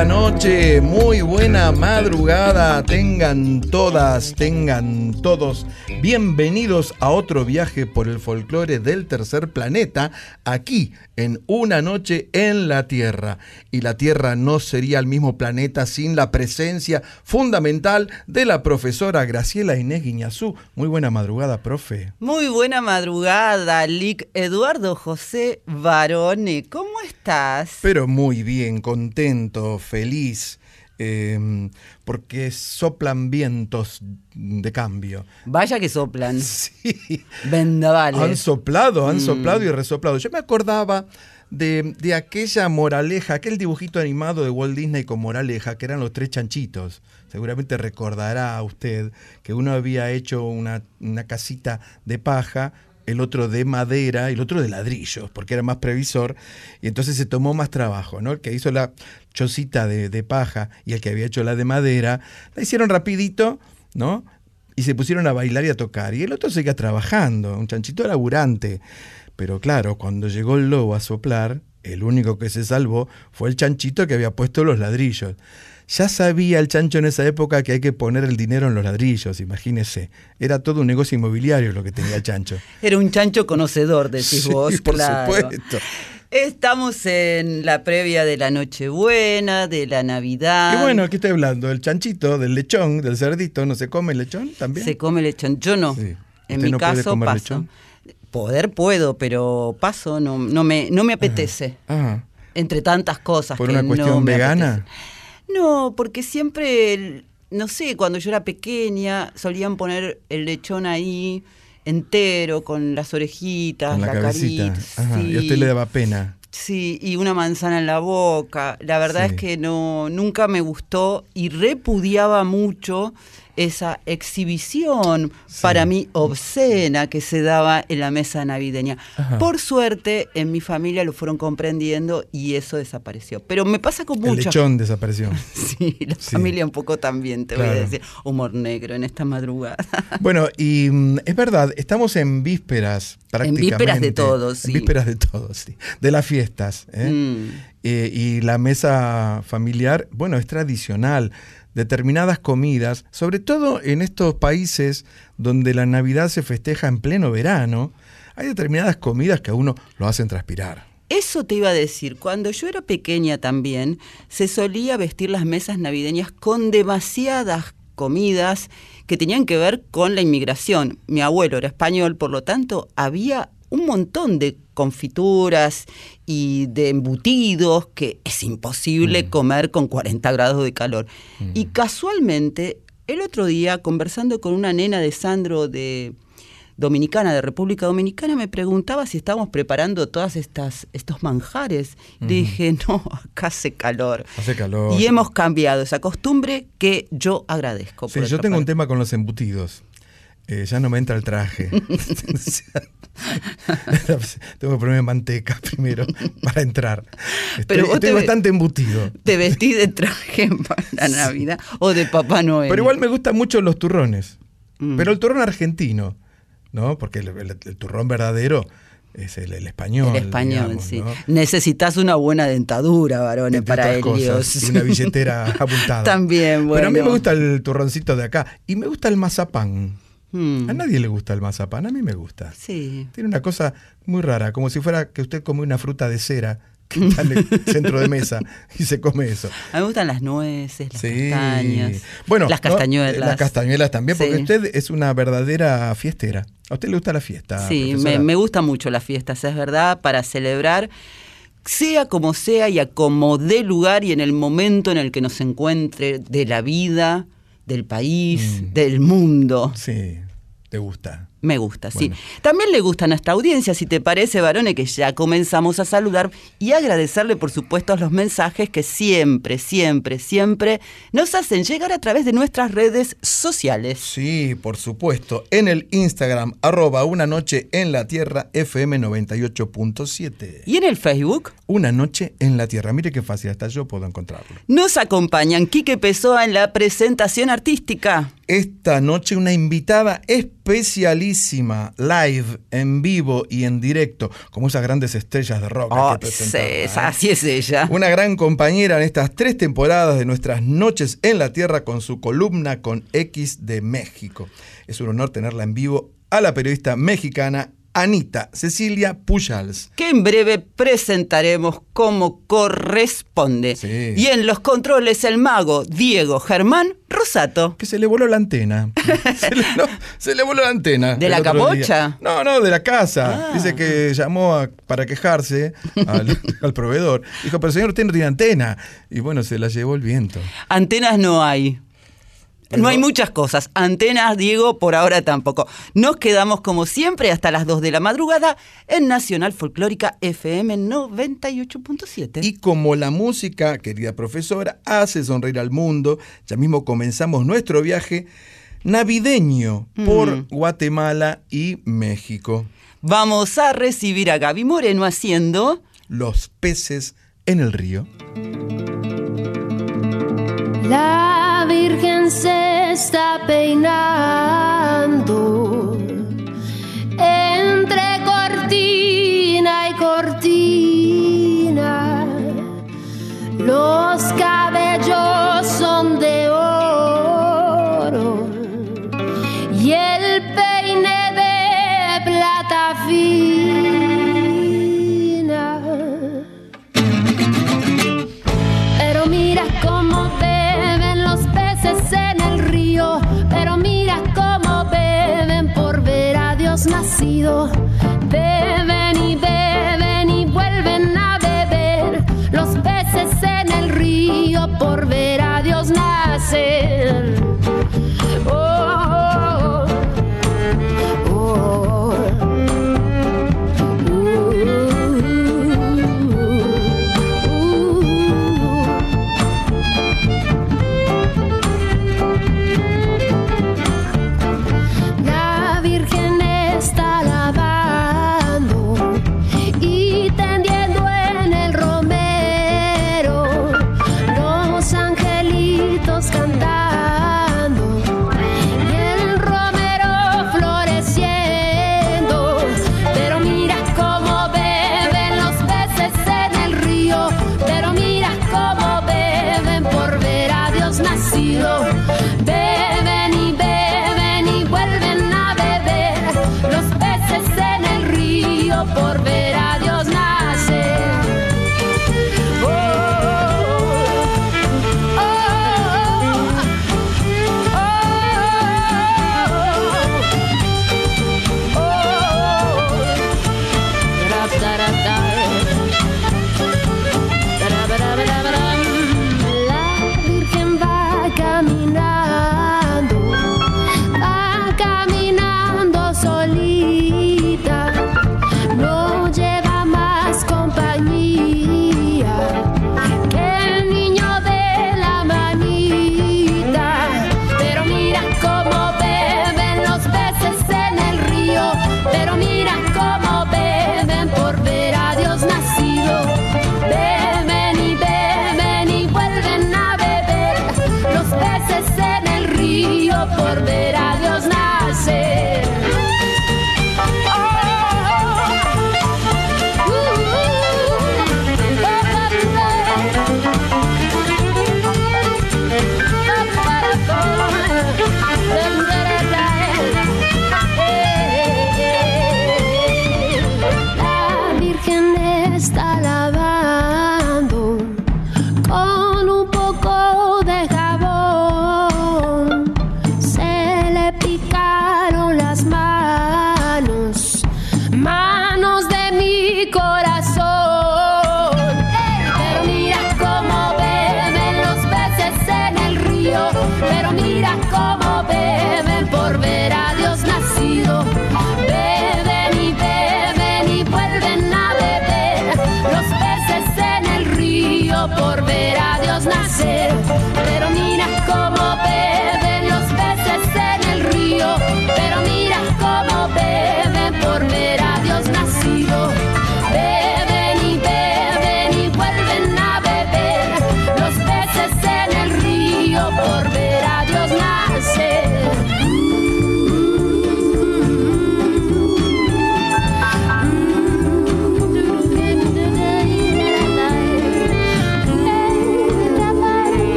Medianoche, muy buena madrugada, tengan todas, tengan todos bienvenidos a otro viaje por el folclore del tercer planeta, aquí en Una Noche en la Tierra. Y la Tierra no sería el mismo planeta sin la presencia fundamental de la profesora Graciela Inés Guiñazú. Muy buena madrugada, profe. Muy buena madrugada, Lic Eduardo José Barone. ¿Cómo estás? Pero muy bien, contento, feliz. Eh, porque soplan vientos de cambio. Vaya que soplan. Sí. Vendavales. Han soplado, han Mm. soplado y resoplado. Yo me acordaba de, de aquella moraleja, aquel dibujito animado de Walt Disney con moraleja, que eran los tres chanchitos. Seguramente recordará usted que uno había hecho una, una casita de paja, el otro de madera el otro de ladrillos, porque era más previsor, y entonces se tomó más trabajo, ¿no? El que hizo la chocita de, de paja y el que había hecho la de madera, la hicieron rapidito, ¿no? y se pusieron a bailar y a tocar. Y el otro seguía trabajando, un chanchito laburante. Pero claro, cuando llegó el lobo a soplar, el único que se salvó fue el chanchito que había puesto los ladrillos. Ya sabía el chancho en esa época que hay que poner el dinero en los ladrillos, imagínese. Era todo un negocio inmobiliario lo que tenía el chancho. Era un chancho conocedor, decís Sí, vos, por claro. supuesto. Estamos en la previa de la Nochebuena, de la Navidad. Y bueno, ¿qué estoy hablando? El chanchito, del lechón, del cerdito, ¿no se come el lechón también? Se come lechón. Yo no. Sí. En ¿Usted mi no caso paso. lechón? Poder puedo, pero paso, no, no, me, no me apetece. Ah, Entre tantas cosas. ¿por que una no cuestión me vegana? apetece. No, porque siempre, no sé, cuando yo era pequeña solían poner el lechón ahí entero, con las orejitas, Con la, la, cabecita. carita. Ajá, Y a usted le daba pena. Sí, y una manzana en la boca. La verdad Sí. es que no, nunca me gustó y repudiaba mucho esa exhibición Sí. para mí obscena que se daba en la mesa navideña. Ajá. Por suerte, en mi familia lo fueron comprendiendo y eso desapareció. Pero me pasa con El muchos. lechón desapareció. Sí, la Sí. familia un poco también, te voy Claro. a decir. Humor negro en esta madrugada. Bueno, y mm, es verdad, estamos en vísperas prácticamente. vísperas de todo, sí. En vísperas de todo, sí. De las fiestas. ¿eh? Mm. Eh, y la mesa familiar, bueno, es tradicional. Determinadas comidas, sobre todo en estos países donde la Navidad se festeja en pleno verano, hay determinadas comidas que a uno lo hacen transpirar. Eso te iba a decir, cuando yo era pequeña también, se solía vestir las mesas navideñas con demasiadas comidas que tenían que ver con la inmigración. Mi abuelo era español, por lo tanto, había un montón de confituras y de embutidos que es imposible comer con 40 grados de calor. Y casualmente, el otro día, conversando con una nena de Sandro de Dominicana, de República Dominicana, me preguntaba si estábamos preparando todas estas estos manjares. Dije, no, acá hace calor. Hace calor. Y hemos cambiado esa costumbre que yo agradezco. Sí, yo tengo un tema con los embutidos. Eh, ya no me entra el traje. tengo que ponerme manteca primero para entrar. Estoy, Pero vos estoy te bastante embutido. ¿Te vestí de traje para Navidad o de Papá Noel? Pero igual me gustan mucho los turrones. Mm. Pero el turrón argentino, ¿no? Porque el, el- el turrón verdadero es el, el español. El español, digamos, sí. ¿no? Necesitas una buena dentadura, varones, Entre para y una billetera abultada. También, bueno. Pero a mí me gusta el turroncito de acá. Y me gusta el mazapán. Mm, A nadie le gusta el mazapán, a mí me gusta. Sí. Tiene una cosa muy rara, como si fuera que usted come una fruta de cera que está en el centro de mesa y se come eso. A mí me gustan las nueces, las Sí. castañas, Bueno, las ¿no? castañuelas. Las castañuelas también, porque Sí. usted es una verdadera fiestera. ¿A usted le gusta la fiesta? Sí, me, me gustan mucho las fiestas, es verdad, para celebrar, sea como sea y a como dé lugar y en el momento en el que nos encuentre de la vida, del país, Mm. del mundo. Sí, te gusta. Me gusta, sí. También le gusta a nuestra audiencia, si te parece, varones, que ya comenzamos a saludar y agradecerle, por supuesto, los mensajes que siempre, siempre, siempre nos hacen llegar a través de nuestras redes sociales. Sí, por supuesto. En el Instagram, arroba una noche en la tierra, FM 98.7. Y en el Facebook Una noche en la tierra. Mire qué fácil, hasta yo puedo encontrarlo. nos acompañan Quique Pessoa en la presentación artística. Esta noche una invitada especialísima, live, en vivo y en directo, como esas grandes estrellas de rock. Oh, que sí, ¿eh? así es ella. Una gran compañera en estas tres temporadas de nuestras noches en la Tierra con su columna con X de México. Es un honor tenerla en vivo a la periodista mexicana Anita Cecilia Pujals. que en breve presentaremos como corresponde. Sí. Y en los controles el mago Diego Germán Rosato. Que se le voló la antena. se, le, no, se le voló la antena. ¿De la día. No, no, de la casa. Ah. Dice que llamó a- para quejarse al, al proveedor. Dijo, pero señor, usted no tiene antena. Y bueno, se la llevó el viento. Antenas no hay. Pero- No hay muchas cosas. Antenas, Diego, por ahora tampoco. Nos quedamos como siempre hasta las 2 de la madrugada en Nacional Folclórica FM 98.7. Y como la música, querida profesora, hace sonreír al mundo, ya mismo comenzamos nuestro viaje navideño por Mm. Guatemala y México. Vamos a recibir a Gaby Moreno haciendo... Los peces en el río. La Virgen se está peinando entre cortina y cortina. Los cabellos nacido de venir de por volverá.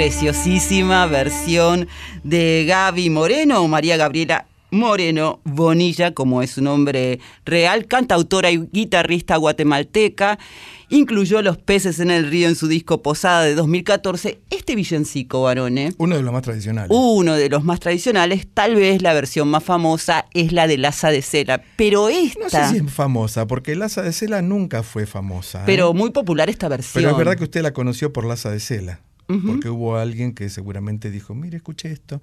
Preciosísima versión de Gaby Moreno, María Gabriela Moreno Bonilla, como es su nombre real, cantautora y guitarrista guatemalteca. Incluyó Los peces en el río en su disco Posada de 2014. Este villancico, varones, Uno de los más tradicionales. uno de los más tradicionales, tal vez la versión más famosa es la del asa de cera, pero esta, No sé si es famosa, porque Laza de Cela nunca fue famosa. ¿eh? pero muy popular esta versión. Pero es verdad que usted la conoció por Laza de Cela. Porque hubo alguien que seguramente dijo, mire, escuche esto.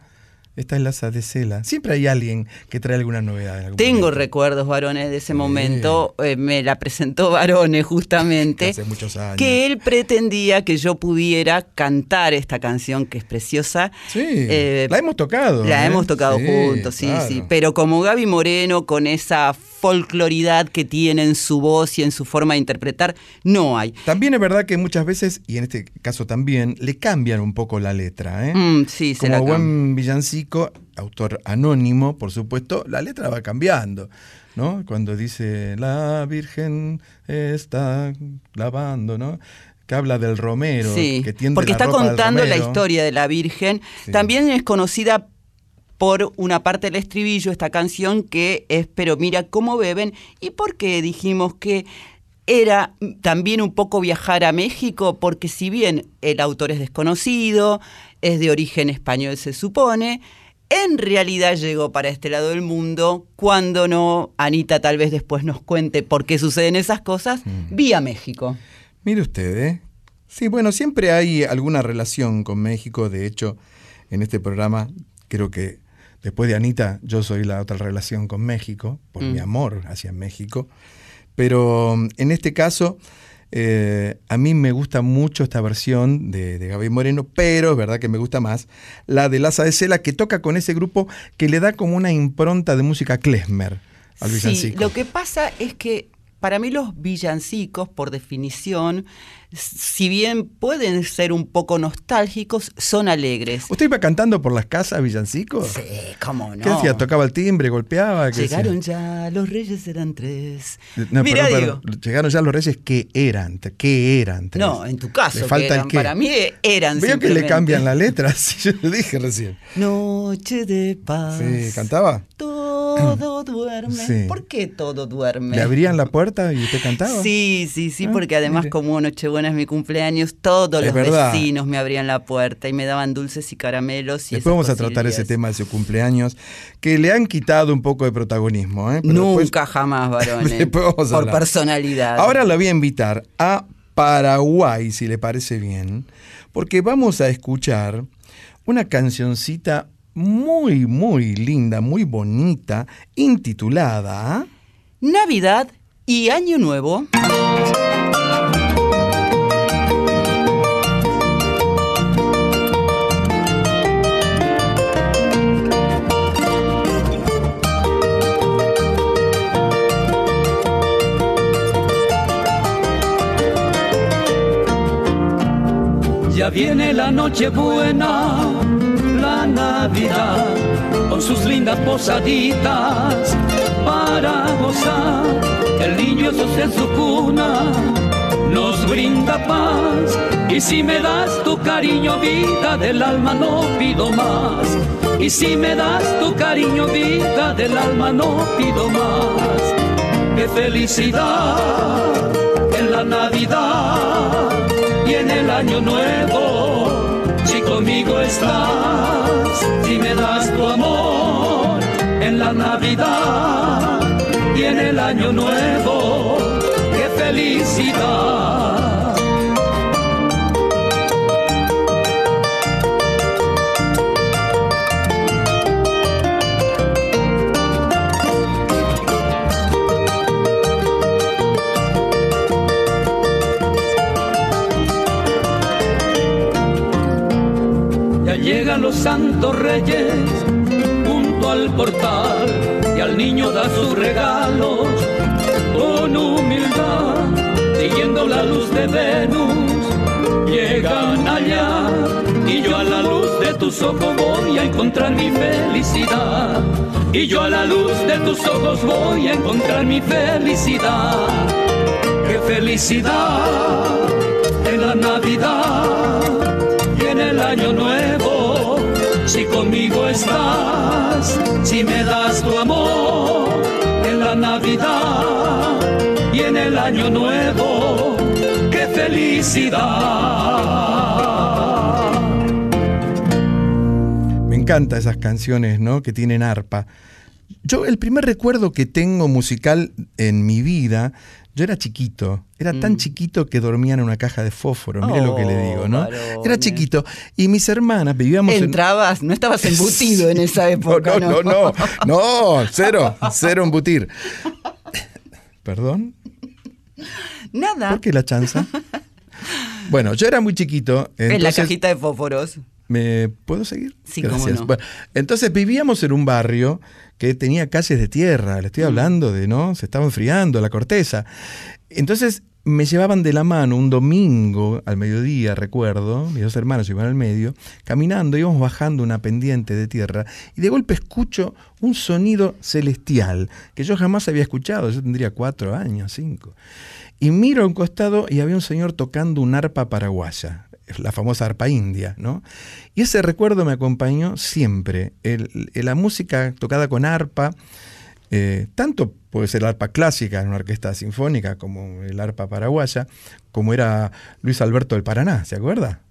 Esta es Laza de Cela. Siempre hay alguien que trae alguna novedad. algún Tengo momento. recuerdos, varones, de ese momento. eh, me la presentó varones, justamente. Hace muchos años. Que él pretendía que yo pudiera cantar esta canción que es preciosa. Sí, Eh, la hemos tocado. La ¿eh? hemos tocado Sí, juntos, sí, claro. sí. Pero como Gaby Moreno, con esa folcloridad que tiene en su voz y en su forma de interpretar, no hay. También es verdad que muchas veces, y en este caso también, le cambian un poco la letra. ¿eh? Mm, sí, se la buen villancico, autor anónimo, por supuesto, la letra va cambiando. ¿no? Cuando dice, la Virgen está lavando, ¿no? Que habla del romero, Sí, que tiende porque la está ropa contando la historia de la Virgen. Sí. También es conocida por una parte del estribillo esta canción que es Pero mira cómo beben y porque dijimos que era también un poco viajar a México porque si bien el autor es desconocido, es de origen español se supone, en realidad llegó para este lado del mundo cuando no, Anita tal vez después nos cuente por qué suceden esas cosas, Mm. vía México. Mire usted, ¿eh? Sí, bueno, siempre hay alguna relación con México. De hecho, en este programa, creo que después de Anita, yo soy la otra relación con México, por Mm. mi amor hacia México. Pero mm, en este caso, eh, a mí me gusta mucho esta versión de, de Gaby Moreno, pero es verdad que me gusta más la de Laza de Cela, que toca con ese grupo que le da como una impronta de música klezmer al Sí, villancico. lo que pasa es que para mí los villancicos, por definición, si bien pueden ser un poco nostálgicos, son alegres. ¿Usted iba cantando por las casas villancicos? Sí, cómo no. ¿Qué hacía? ¿Tocaba el timbre? ¿Golpeaba? Llegaron ya, los reyes eran tres. No, Mira, perdón, digo, perdón. Llegaron ya los reyes que eran, ¿qué eran? tres? no, en tu caso, que eran, qué. para mí eran Veo que le cambian la letra, sí, yo lo dije recién. Noche de paz. Sí, ¿cantaba? Todo duerme. Sí. ¿Por qué todo duerme? ¿Le abrían la puerta y usted cantaba? Sí, sí, sí, Ah, porque además mire. como Nochebuena es mi cumpleaños, todos Es los verdad. vecinos me abrían la puerta y me daban dulces y caramelos. Y Después vamos a tratar ese tema de su cumpleaños, que le han quitado un poco de protagonismo. ¿eh? Pero Nunca después- jamás, varones. Por personalidad. Ahora la voy a invitar a Paraguay, si le parece bien, porque vamos a escuchar una cancioncita muy, muy linda, muy bonita, intitulada... Navidad y Año Nuevo. Ya viene la noche buena, la Navidad, con sus lindas posaditas para gozar. El niño Jesús en su cuna nos brinda paz. Y si me das tu cariño, vida del alma, no pido más. Y si me das tu cariño, vida del alma, no pido más. Qué felicidad en la Navidad en el Año Nuevo. Si conmigo estás, si me das tu amor en la Navidad y en el Año Nuevo. Qué felicidad. Llegan los santos reyes junto al portal y al niño da sus regalos con humildad, siguiendo la luz de Venus. Llegan allá y yo a la luz de tus ojos voy a encontrar mi felicidad. Y yo a la luz de tus ojos voy a encontrar mi felicidad. Qué felicidad en la Navidad el año nuevo. Si conmigo estás, si me das tu amor en la Navidad y en el año nuevo, qué felicidad. Me encantan esas canciones, ¿no? Que tienen arpa. Yo el primer recuerdo que tengo musical en mi vida, yo era chiquito, era tan Mm. chiquito que dormía en una caja de fósforo, mire lo que le digo, ¿no? Varones. Era chiquito y mis hermanas vivíamos en... Entrabas, no estabas embutido en esa época. No, no, no, no, no, cero, cero embutir. ¿Perdón? Nada. ¿Por qué la chanza? Bueno, yo era muy chiquito. en la cajita de fósforos. ¿Me puedo seguir? Sí, cómo no. Bueno, entonces vivíamos en un barrio que tenía calles de tierra, le estoy Mm. hablando de, ¿no? Se estaba enfriando la corteza. Entonces me llevaban de la mano un domingo al mediodía, recuerdo, mis dos hermanos iban al medio, caminando, íbamos bajando una pendiente de tierra y de golpe escucho un sonido celestial que yo jamás había escuchado, yo tendría cuatro años, cinco. Y miro a un costado y había un señor tocando un arpa paraguaya, la famosa arpa india, ¿no? Y ese recuerdo me acompañó siempre. El- el- la música tocada con arpa, eh, tanto puede ser arpa clásica en una orquesta sinfónica como el arpa paraguaya, como era Luis Alberto del Paraná, ¿se acuerda?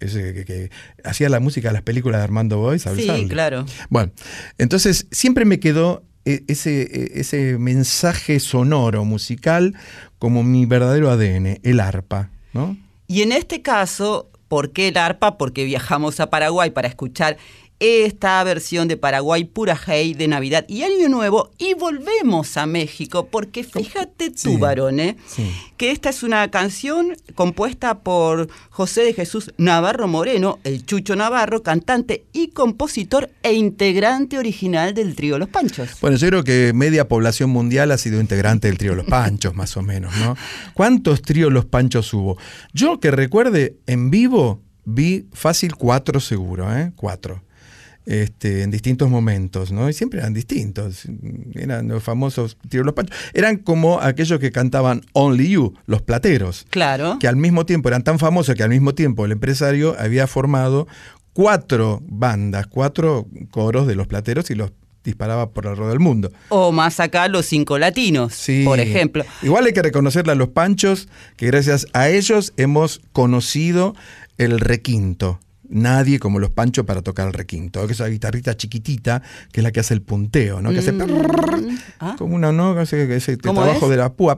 Ese que, que hacía la música de las películas de Armando Boys. Sí, claro. Bueno, entonces siempre me quedó eh, ese, eh, ese mensaje sonoro, musical, como mi verdadero ADN, el arpa, ¿no? Y en este caso, ¿por qué el arpa? Porque viajamos a Paraguay para escuchar esta versión de Paraguay Pura Hey de Navidad y Año Nuevo y volvemos a México porque fíjate tú, Sí, varone, sí. que esta es una canción compuesta por José de Jesús Navarro Moreno, el Chucho Navarro, cantante y compositor e integrante original del trío Los Panchos. Bueno, yo creo que media población mundial ha sido integrante del trío Los Panchos, más o menos, ¿no? ¿Cuántos tríos Los Panchos hubo? Yo que recuerde, en vivo vi fácil cuatro seguro, ¿eh? Cuatro. Este, en distintos momentos, ¿no? Y siempre eran distintos. Eran los famosos tríos Los Panchos. Eran como aquellos que cantaban Only You, los plateros. Claro. que al mismo tiempo eran tan famosos que al mismo tiempo el empresario había formado cuatro bandas, cuatro coros de los plateros y los disparaba por alrededor del mundo. O más acá los cinco latinos, Sí. por ejemplo. Igual hay que reconocerle a los panchos que gracias a ellos hemos conocido el requinto. Nadie como los panchos para tocar el requinto, que es esa guitarrita chiquitita que es la que hace el punteo, ¿no? Que hace Mm. Ah. como una no, ese, ese ¿Cómo trabajo es? de la púa.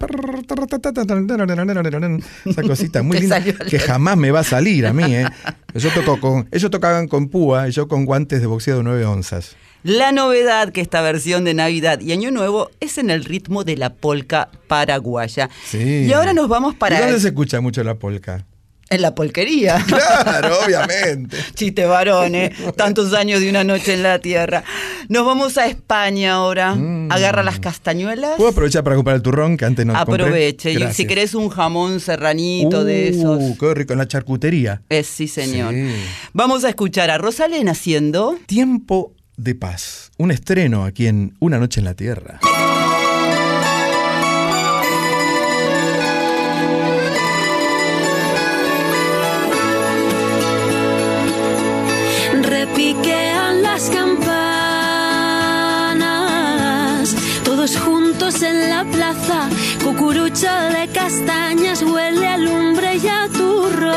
Esa cosita muy linda que jamás me va a salir a mí, ¿eh? Yo toco con, ellos tocaban con púa y yo con guantes de boxeo de 9 onzas. La novedad que esta versión de Navidad y Año Nuevo es en el ritmo de la polca paraguaya. Sí. Y ahora nos vamos para ¿Y dónde se escucha mucho la polca? En la polquería. Claro, obviamente. Chiste varones, tantos años de una noche en la tierra. Nos vamos a España ahora. Agarra las castañuelas. Mm. ¿Puedo aprovechar para comprar el turrón que antes no compré? Aproveche. Y Gracias. si querés un jamón serranito de esos. Uh, qué rico, en la charcutería. Es sí, señor. Sí. Vamos a escuchar a Rosalén haciendo. Tiempo de paz. Un estreno aquí en Una Noche en la Tierra. Repiquean las campanas. Todos juntos en la plaza, cucurucho de castañas huele a lumbre y a turrón.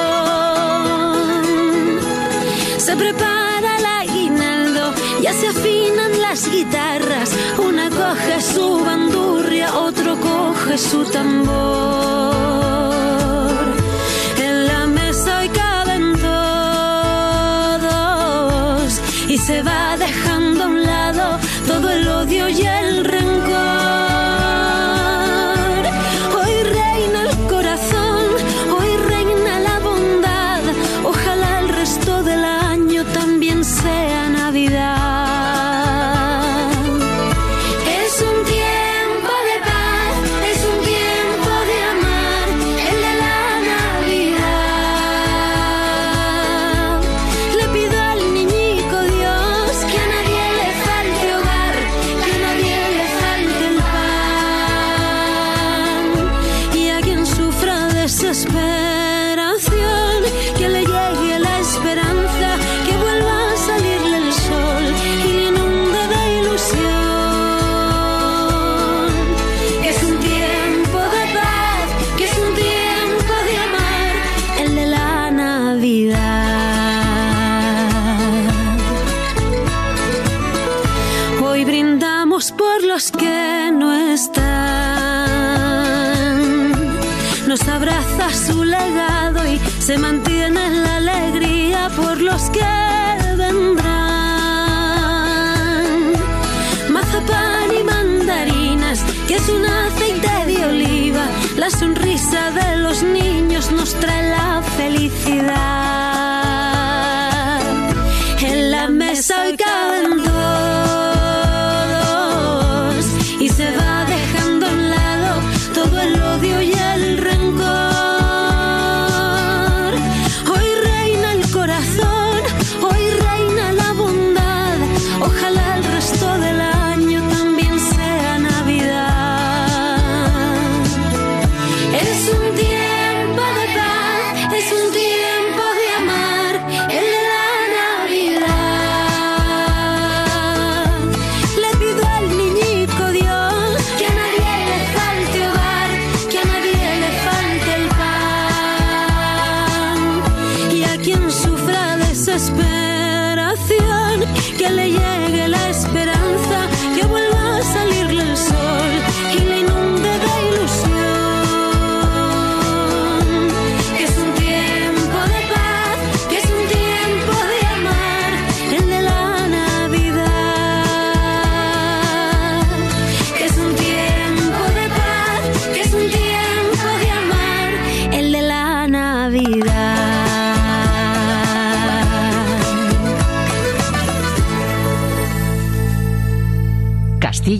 Se prepara el aguinaldo, ya se afinan las guitarras. Una coge su bandurria, otro coge su tambor. Y se va dejando a un lado todo el odio y el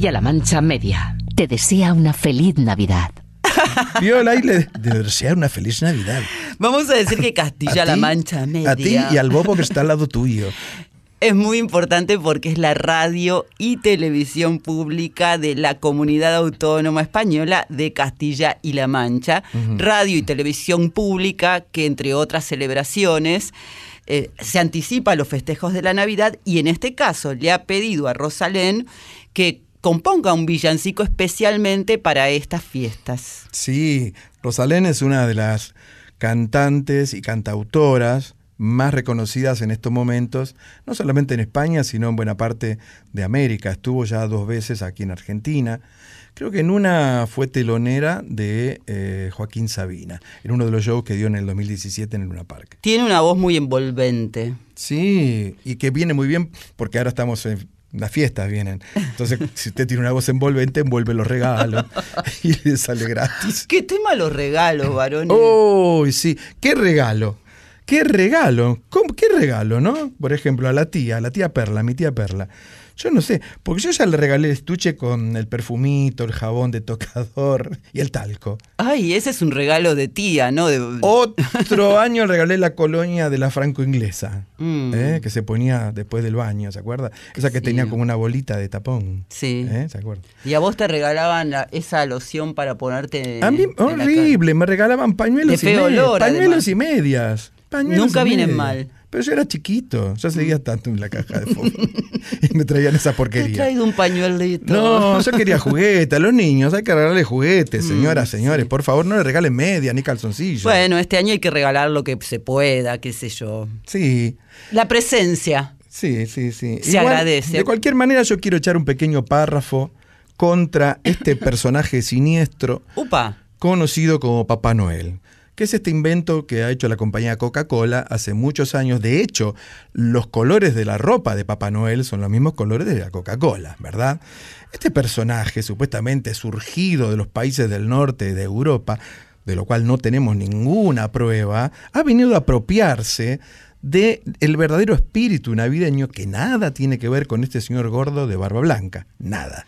Castilla-La Mancha Media. Te desea una feliz Navidad. Viola y le de desear una feliz Navidad. Vamos a decir que Castilla-La ti, Mancha Media. A ti y al bobo que está al lado tuyo. Es muy importante porque es la radio y televisión pública de la comunidad autónoma española de Castilla y La Mancha. Radio y televisión pública que, entre otras celebraciones, eh, se anticipa a los festejos de la Navidad y en este caso le ha pedido a Rosalén que componga un villancico especialmente para estas fiestas. Sí, Rosalén es una de las cantantes y cantautoras más reconocidas en estos momentos, no solamente en España, sino en buena parte de América. Estuvo ya dos veces aquí en Argentina. Creo que en una fue telonera de eh, Joaquín Sabina, en uno de los shows que dio en el 2017 en el Luna Park. Tiene una voz muy envolvente. Sí, y que viene muy bien porque ahora estamos en las fiestas vienen. Entonces, si usted tiene una voz envolvente, envuelve los regalos y le sale gratis. ¿Qué tema los regalos, varones? ¡Oh, sí! ¡Qué regalo! ¡Qué regalo! ¿Cómo- ¿Qué regalo, no? Por ejemplo, a la tía, a la tía Perla, a mi tía Perla. Yo no sé, porque yo ya le regalé el estuche con el perfumito, el jabón de tocador y el talco. Ay, ese es un regalo de tía, ¿no? De... Otro año le regalé la colonia de la franco-inglesa, Mm. ¿eh? que se ponía después del baño, ¿se acuerda? Esa que Sí. tenía como una bolita de tapón. Sí. ¿eh? ¿Se acuerda? Y a vos te regalaban la- esa loción para ponerte. A mí, horrible, me regalaban pañuelos, De y, feo medias, olor, pañuelos además. y medias. pañuelos Nunca y vienen medias. mal. Pero yo era chiquito, yo seguía tanto en la caja de fósforo y me traían esa Te porquería. traído un pañuelito. No, yo quería juguetes. A los niños hay que regalarle juguetes, Mm, señoras, señores. Por favor, no le regalen media ni calzoncillos. Bueno, este año hay que regalar lo que se pueda, qué sé yo. Sí, La presencia. sí, sí, sí. Se agradece. De cualquier manera, yo quiero echar un pequeño párrafo contra este personaje siniestro Upa. conocido como Papá Noel, que es este invento que ha hecho la compañía Coca-Cola hace muchos años. De hecho, los colores de la ropa de Papá Noel son los mismos colores de la Coca-Cola, ¿verdad? Este personaje, supuestamente surgido de los países del norte de Europa, de lo cual no tenemos ninguna prueba, ha venido a apropiarse de el verdadero espíritu navideño que nada tiene que ver con este señor gordo de barba blanca, nada.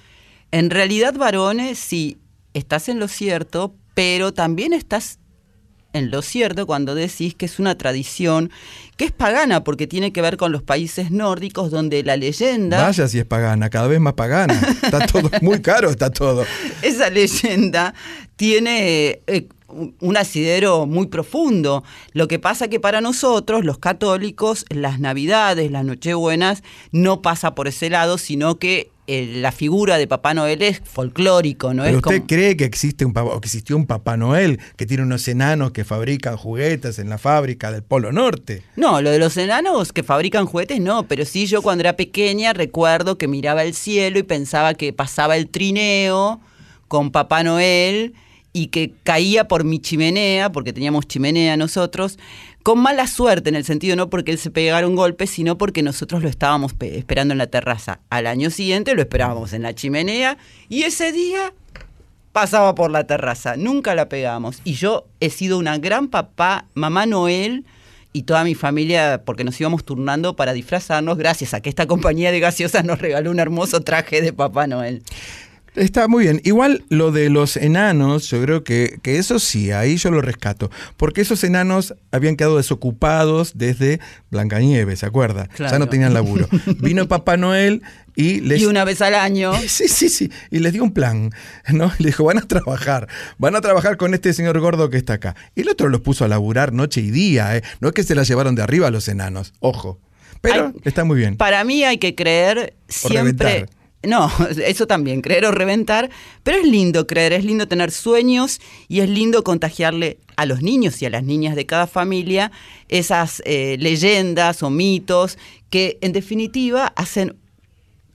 En realidad, varones, sí, estás en lo cierto, pero también estás en lo cierto cuando decís que es una tradición que es pagana, porque tiene que ver con los países nórdicos, donde la leyenda, Vaya si es pagana, cada vez más pagana. Está todo muy caro, está todo. esa leyenda tiene eh, un- asidero muy profundo. Lo que pasa que para nosotros, los católicos, las navidades, las nochebuenas, no pasa por ese lado, sino que eh, la figura de Papá Noel es folclórico, ¿no Pero es usted como- cree que existe un papá, o que existió un Papá Noel que tiene unos enanos que fabrican juguetes en la fábrica del Polo Norte. No, lo de los enanos que fabrican juguetes no, pero sí yo cuando era pequeña recuerdo que miraba el cielo y pensaba que pasaba el trineo con Papá Noel y que caía por mi chimenea, porque teníamos chimenea nosotros, con mala suerte en el sentido no porque él se pegara un golpe, sino porque nosotros lo estábamos pe- esperando en la terraza. Al año siguiente lo esperábamos en la chimenea y ese día pasaba por la terraza, nunca la pegamos. Y yo he sido una gran papá, mamá Noel y toda mi familia, porque nos íbamos turnando para disfrazarnos, gracias a que esta compañía de gaseosas nos regaló un hermoso traje de Papá Noel. Está muy bien. Igual lo de los enanos, yo creo que, que eso sí, ahí yo lo rescato. Porque esos enanos habían quedado desocupados desde Blancanieves, ¿se acuerda? Ya no tenían laburo. Vino Papá Noel y les... Y una vez al año. Sí, sí, sí. Y les dio un plan, ¿no? Le dijo, van a trabajar, van a trabajar con este señor gordo que está acá. Y el otro los puso a laburar noche y día, ¿eh? No es que se la llevaron de arriba los enanos, ojo. Pero está muy bien. Para mí hay que creer siempre. No, eso también, creer o reventar, pero es lindo creer, es lindo tener sueños y es lindo contagiarle a los niños y a las niñas de cada familia esas eh, leyendas o mitos que en definitiva hacen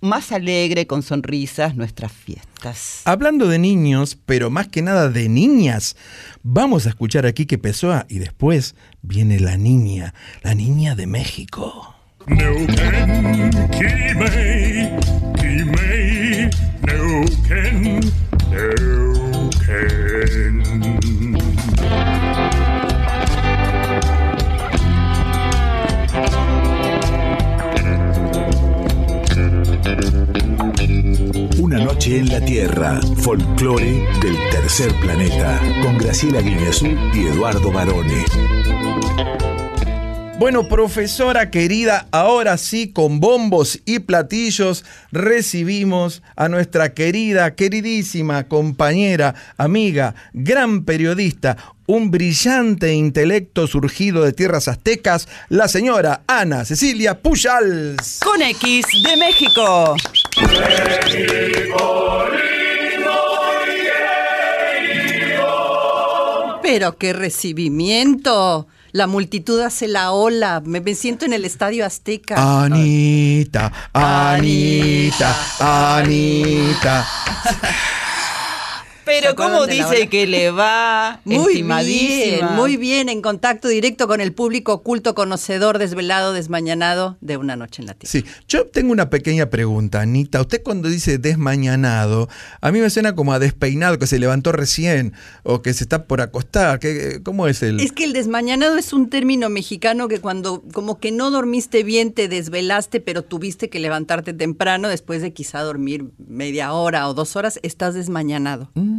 más alegre, con sonrisas, nuestras fiestas. Hablando de niños, pero más que nada de niñas, vamos a escuchar aquí que Pessoa y después viene la niña, la niña de México. Una noche en la Tierra, folclore del tercer planeta, con Graciela Guineazú y Eduardo Barone. Bueno, profesora querida, ahora sí, con bombos y platillos, recibimos a nuestra querida, queridísima compañera, amiga, gran periodista, un brillante intelecto surgido de tierras aztecas, la señora Ana Cecilia Pujals. Con X de México. Pero qué recibimiento. La multitud hace la ola. Me, me siento en el Estadio Azteca. Anita, Anita, Anita. Pero ¿Se ¿cómo dice que le va? Muy Estimadísima. bien, muy bien, en contacto directo con el público oculto, conocedor, desvelado, desmañanado de Una Noche en la Tierra. Sí, yo tengo una pequeña pregunta, Anita. Usted cuando dice desmañanado, a mí me suena como a despeinado, que se levantó recién o que se está por acostar. ¿Qué- ¿Cómo es el...? Es que el desmañanado es un término mexicano que cuando como que no dormiste bien, te desvelaste, pero tuviste que levantarte temprano después de quizá dormir media hora o dos horas, estás desmañanado. Mm,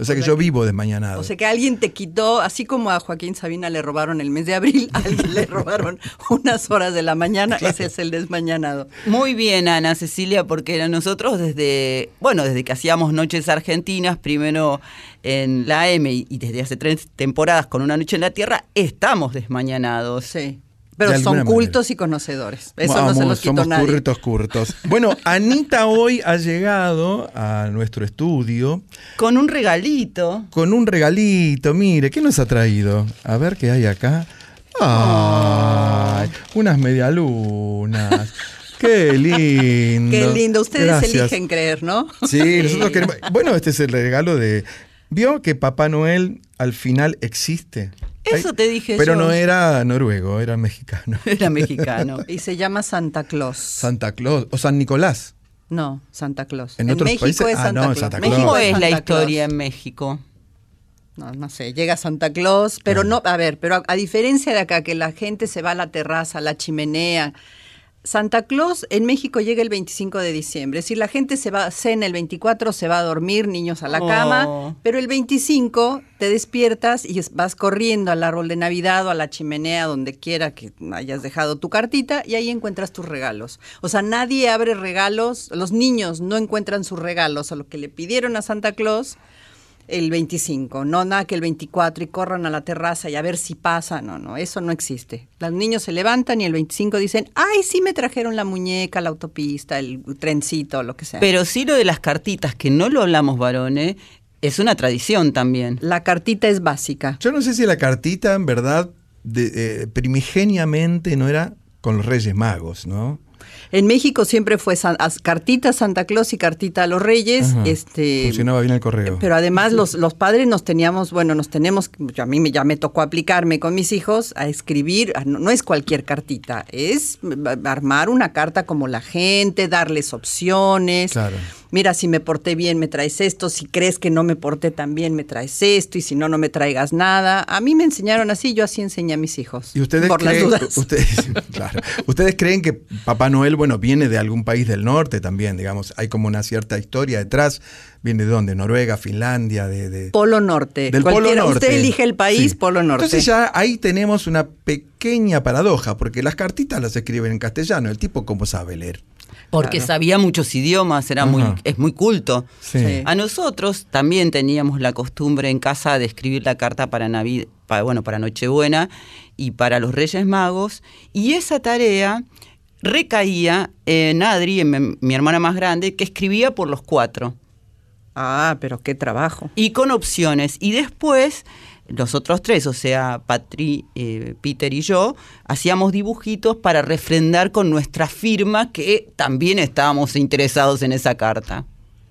o sea que yo vivo desmañanado. O sea que alguien te quitó, así como a Joaquín Sabina le robaron el mes de abril, a alguien le robaron unas horas de la mañana, ese es el desmañanado. Muy bien, Ana Cecilia, porque nosotros desde, bueno, desde que hacíamos Noches Argentinas, primero en la M y desde hace tres temporadas con Una Noche en la Tierra, estamos desmañanados. Sí. Pero son cultos y conocedores. Eso no se los quitó somos nadie. curritos curtos. Bueno, Anita hoy ha llegado a nuestro estudio Con un regalito. con un regalito. Mire, ¿qué nos ha traído? A ver qué hay acá. ¡Ay! Unas medialunas. ¡Qué lindo! Qué lindo. Ustedes Gracias. eligen creer, ¿no? Sí, nosotros queremos. Bueno, este es el regalo de. ¿Vio que Papá Noel al final existe? Eso te dije Pero yo. no era noruego, era mexicano. Era mexicano. Y se llama Santa Claus. Santa Claus o San Nicolás. No, Santa Claus. En En, otros México países- es ah, Santa no, en Claus. Santa Claus. México ¿Cómo es la historia Claus. en México? No, no sé, llega Santa Claus, pero no, a ver, pero a, a diferencia de acá, que la gente se va a la terraza, a la chimenea, Santa Claus en México llega el 25 de diciembre, es decir, la gente se va, cena el 24, se va a dormir, niños a la Oh. cama, pero el 25 te despiertas y vas corriendo al árbol de Navidad o a la chimenea, donde quiera que hayas dejado tu cartita, y ahí encuentras tus regalos. O sea, nadie abre regalos, los niños no encuentran sus regalos, a lo que le pidieron a Santa Claus el 25, no nada que el 24 y corran a la terraza y a ver si pasa, no, no, eso no existe. Los niños se levantan y el 25 dicen, ay, sí me trajeron la muñeca, la autopista, el trencito, lo que sea. Pero sí lo de las cartitas, que no lo hablamos varones, es una tradición también. la cartita es básica. Yo no sé si la cartita, en verdad, de- eh, primigeniamente no era con los Reyes Magos, ¿no? En México siempre fue san- as- cartita a Santa Claus y cartita a los Reyes, Ajá. este Funcionaba bien el correo. Pero además los, los padres nos teníamos, bueno, nos tenemos, a mí me, ya me tocó aplicarme con mis hijos a escribir, a- no, no es cualquier cartita, es armar una carta como la gente, darles opciones. Claro. Mira, si me porté bien, me traes esto, si crees que no me porté tan bien, me traes esto, y si no, no me traigas nada. A mí me enseñaron así, yo así enseñé a mis hijos. ¿Y ustedes por las creen, dudas. ustedes, claro, ustedes creen que Papá Noel, bueno, viene de algún país del norte también, digamos, hay como una cierta historia detrás, viene de dónde, Noruega, Finlandia, de, de- Polo Norte. del Polo Norte. Usted elige el país, Sí. Polo Norte. Entonces ya ahí tenemos una pequeña paradoja, porque las cartitas las escriben en castellano, el tipo cómo sabe leer. Porque Claro. sabía muchos idiomas, era muy, es muy culto. Sí. Sí. A nosotros también teníamos la costumbre en casa de escribir la carta para Navidad, para, bueno, para Nochebuena y para los Reyes Magos, y esa tarea recaía en Adri, en mi, mi hermana más grande, que escribía por los cuatro Ah, pero qué trabajo. y con opciones. Y después, los otros tres, o sea, Patri, eh, Peter y yo, hacíamos dibujitos para refrendar con nuestra firma que también estábamos interesados en esa carta.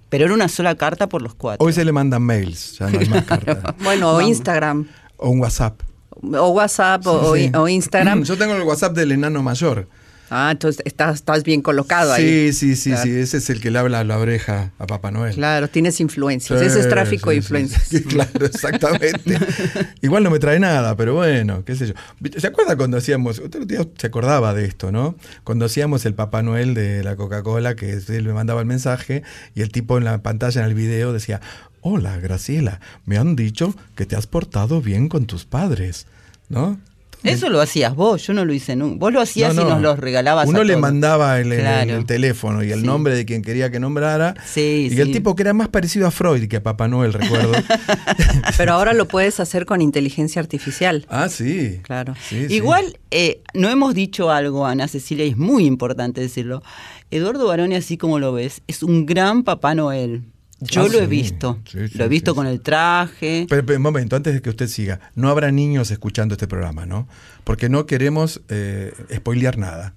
Pero era una sola carta por los cuatro. Hoy se le mandan mails, ya no hay más cartas. Bueno, o. Instagram. O un WhatsApp. O WhatsApp o, Sí, sí. o Instagram. Yo tengo el WhatsApp del enano mayor. Ah, entonces estás, estás bien colocado ahí. Sí, sí, sí, Claro. sí, ese es el que le habla a la oreja a Papá Noel. Claro, tienes influencias. Sí, Ese es tráfico de sí, influencias. claro, exactamente. Igual no me trae nada, pero bueno, qué sé yo. ¿Se acuerda cuando hacíamos, otro día se acordaba de esto, ¿no? Cuando hacíamos el Papá Noel de la Coca-Cola, que él me mandaba el mensaje y el tipo en la pantalla, en el video, decía, hola Graciela, me han dicho que te has portado bien con tus padres, ¿no? Eso lo hacías vos, yo no lo hice nunca. Vos lo hacías No, y no. nos los regalabas. Uno a le todos. mandaba el, el- Claro. el teléfono y el Sí. nombre de quien quería que nombrara. Sí, y el tipo que era más parecido a Freud que a Papá Noel, recuerdo. Pero ahora lo puedes hacer con inteligencia artificial. ah, sí. Claro. Sí, sí. Igual, eh, no hemos dicho algo, Ana Cecilia, y es muy importante decirlo. Eduardo Baroni, así como lo ves, es un gran Papá Noel. Yo Ah, lo he visto. Sí, sí, lo he visto con el traje. Pero, pero un momento, antes de que usted siga, no habrá niños escuchando este programa, ¿no? Porque no queremos eh, spoilear nada.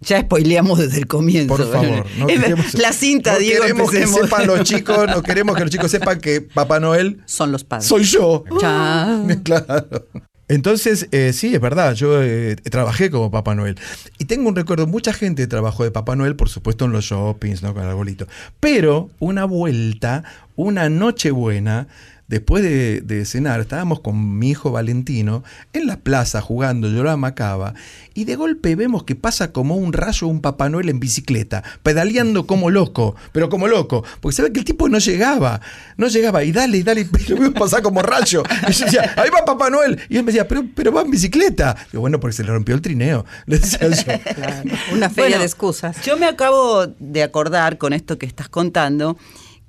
Ya spoileamos desde el comienzo. Por favor. No queremos, la cinta, no Diego, queremos que sepan los chicos, no queremos que los chicos sepan que Papá Noel Son los padres. soy yo. Chao. Claro. Entonces, eh, sí, es verdad, yo eh, trabajé como Papá Noel. Y tengo un recuerdo, mucha gente trabajó de Papá Noel, por supuesto, en los shoppings, ¿no? Con el arbolito. Pero una vuelta, una noche buena, después de, de cenar, estábamos con mi hijo Valentino en la plaza jugando Lloraba Macaba, y de golpe vemos que pasa como un rayo un Papá Noel en bicicleta, pedaleando como loco, pero como loco, porque se ve que el tipo no llegaba, no llegaba, y dale, y dale, y lo vimos pasar como rayo. Y yo decía, ahí va Papá Noel, y él me decía, pero, pero va en bicicleta. Digo, bueno, porque se le rompió el trineo, le decía yo. Claro. Una feria Bueno, de excusas. Yo me acabo de acordar con esto que estás contando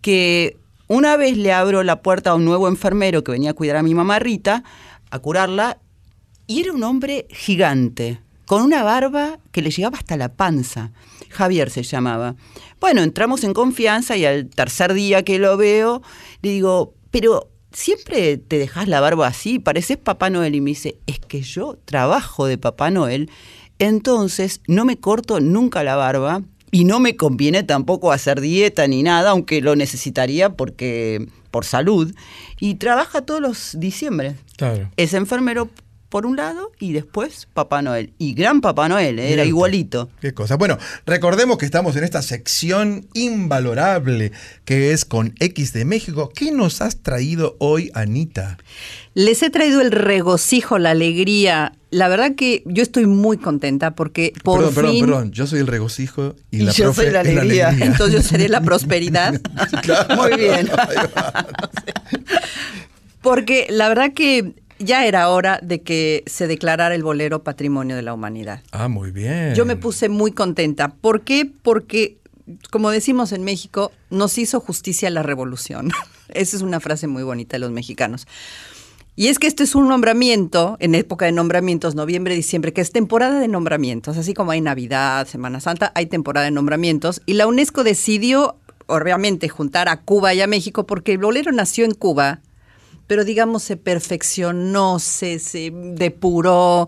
que una vez le abro la puerta a un nuevo enfermero que venía a cuidar a mi mamá Rita, a curarla, y era un hombre gigante. con una barba que le llegaba hasta la panza. Javier se llamaba. Bueno, entramos en confianza y al tercer día que lo veo, le digo, pero siempre te dejas la barba así, pareces Papá Noel. Y me dice, es que yo trabajo de Papá Noel, entonces no me corto nunca la barba y no me conviene tampoco hacer dieta ni nada, aunque lo necesitaría porque por salud. Y trabaja todos los diciembre. Claro. Es enfermero por un lado y después Papá Noel. Y gran Papá Noel, ¿eh? era igualito. Qué cosa. Bueno, recordemos que estamos en esta sección invalorable que es con X de México. ¿Qué nos has traído hoy, Anita? Les he traído el regocijo, la alegría. La verdad que yo estoy muy contenta porque por perdón, perdón, fin... perdón. Yo soy el regocijo y, Y la yo profe soy la es alegría. Entonces yo seré la prosperidad. Claro. Muy bien. Porque la verdad que ya era hora de que se declarara el bolero Patrimonio de la Humanidad. Ah, muy bien. Yo me puse muy contenta. ¿Por qué? Porque, como decimos en México, nos hizo justicia la revolución. Esa es una frase muy bonita de los mexicanos. Y es que este es un nombramiento, en época de nombramientos, noviembre, diciembre, que es temporada de nombramientos. Así como hay Navidad, Semana Santa, hay temporada de nombramientos. Y la UNESCO decidió, obviamente, juntar a Cuba y a México, porque el bolero nació en Cuba, pero digamos se perfeccionó, se, se depuró.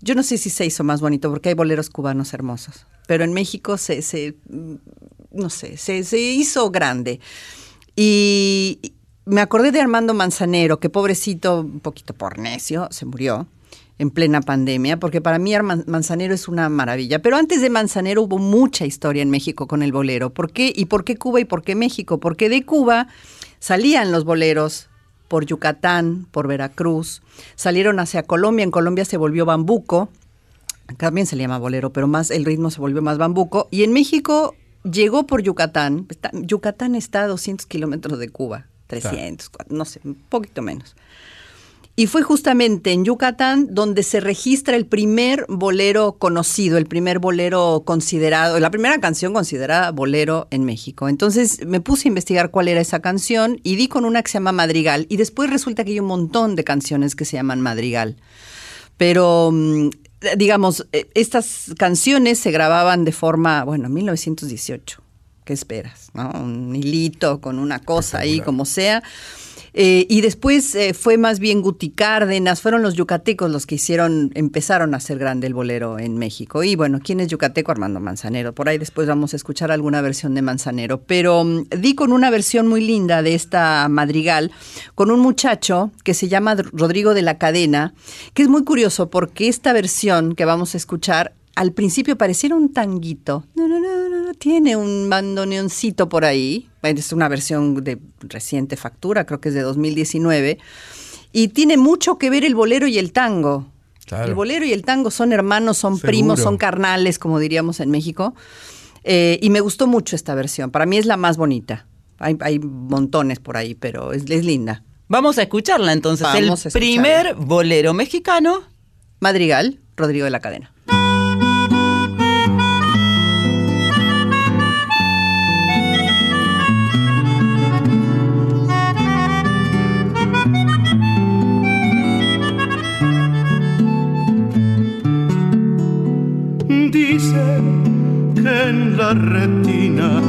Yo no sé si se hizo más bonito, porque hay boleros cubanos hermosos, pero en México se, se mm, no sé, se, se hizo grande. Y me acordé de Armando Manzanero, que pobrecito, un poquito por necio, se murió en plena pandemia, porque para mí Manzanero es una maravilla. Pero antes de Manzanero hubo mucha historia en México con el bolero. ¿Por qué? ¿Y por qué Cuba y por qué México? Porque de Cuba salían los boleros por Yucatán, por Veracruz, salieron hacia Colombia, en Colombia se volvió bambuco, también se le llama bolero, pero más el ritmo se volvió más bambuco, y en México llegó por Yucatán, Yucatán está a 200 kilómetros de Cuba, 300, no sé, un poquito menos. Y fue justamente en Yucatán donde se registra el primer bolero conocido, el primer bolero considerado, la primera canción considerada bolero en México. Entonces me puse a investigar cuál era esa canción y di con una que se llama Madrigal. Y después resulta que hay un montón de canciones que se llaman Madrigal. Pero, mm, digamos, eh, estas canciones se grababan de forma, bueno, 1918. ¿Qué esperas? ¿no? Un hilito con una cosa ahí, como sea. Eh, y después eh, fue más bien Guti Cárdenas, fueron los yucatecos los que hicieron, empezaron a hacer grande el bolero en México. Y bueno, ¿quién es yucateco? Armando Manzanero. Por ahí después vamos a escuchar alguna versión de Manzanero. Pero mm, di con una versión muy linda de esta madrigal, con un muchacho que se llama Rodrigo de la Cadena, que es muy curioso porque esta versión que vamos a escuchar al principio pareciera un tanguito. No, no, no, no, no, tiene un bandoneoncito por ahí. Es una versión de reciente factura, creo que es de 2019. Y tiene mucho que ver el bolero y el tango. Claro. El bolero y el tango son hermanos, son Seguro. primos, son carnales, como diríamos en México. Eh, y me gustó mucho esta versión. Para mí es la más bonita. Hay, hay montones por ahí, pero es, es linda. Vamos a escucharla entonces. Vamos a el escucharla. primer bolero mexicano. Madrigal, Rodrigo de la Cadena. Dicen que en la retina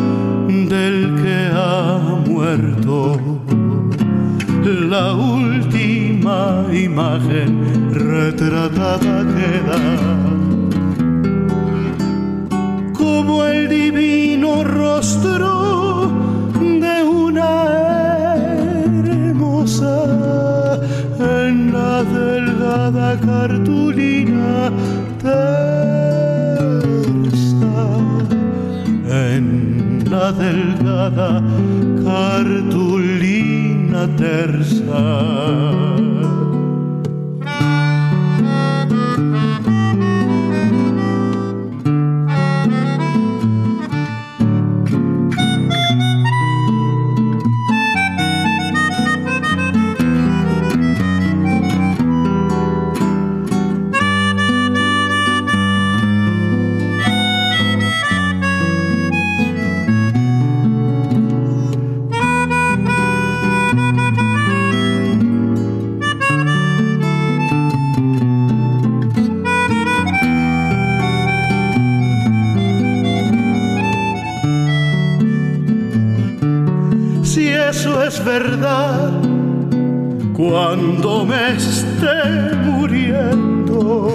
del que ha muerto la última imagen retratada queda como el divino rostro de una hermosa en la delgada cartulina delgada cartulina tersa. Cuando me esté muriendo,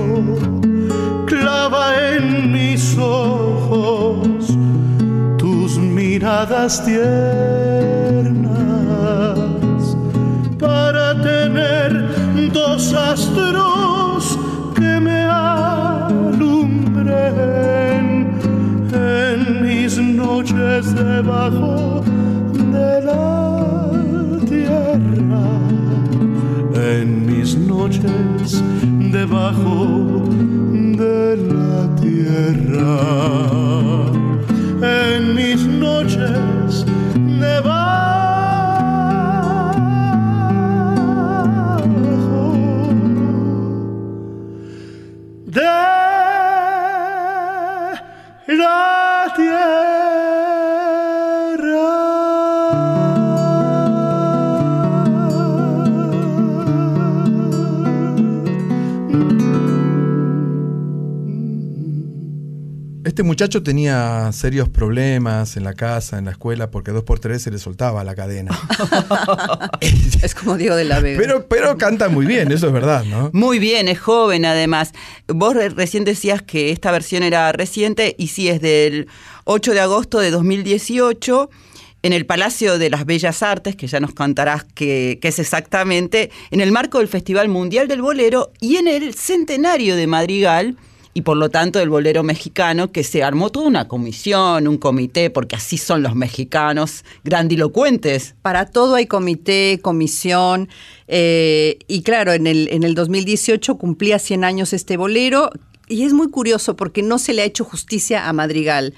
clava en mis ojos tus miradas tiernas para tener dos astros que me alumbren en mis noches debajo de la debajo de la tierra, en mis noches Este muchacho tenía serios problemas en la casa, en la escuela, porque dos por tres se le soltaba la cadena. Es como Diego de la Vega. Pero, pero canta muy bien, eso es verdad, ¿no? Muy bien, es joven además. Vos re- recién decías que esta versión era reciente y sí, es del 8 de agosto de 2018 en el Palacio de las Bellas Artes, que ya nos contarás qué es exactamente, en el marco del Festival Mundial del Bolero y en el centenario de Madrigal y por lo tanto del bolero mexicano, que se armó toda una comisión, un comité, porque así son los mexicanos, grandilocuentes. Para todo hay comité, comisión, eh, y claro, en el, en el 2018 cumplía 100 años este bolero, y es muy curioso porque no se le ha hecho justicia a Madrigal.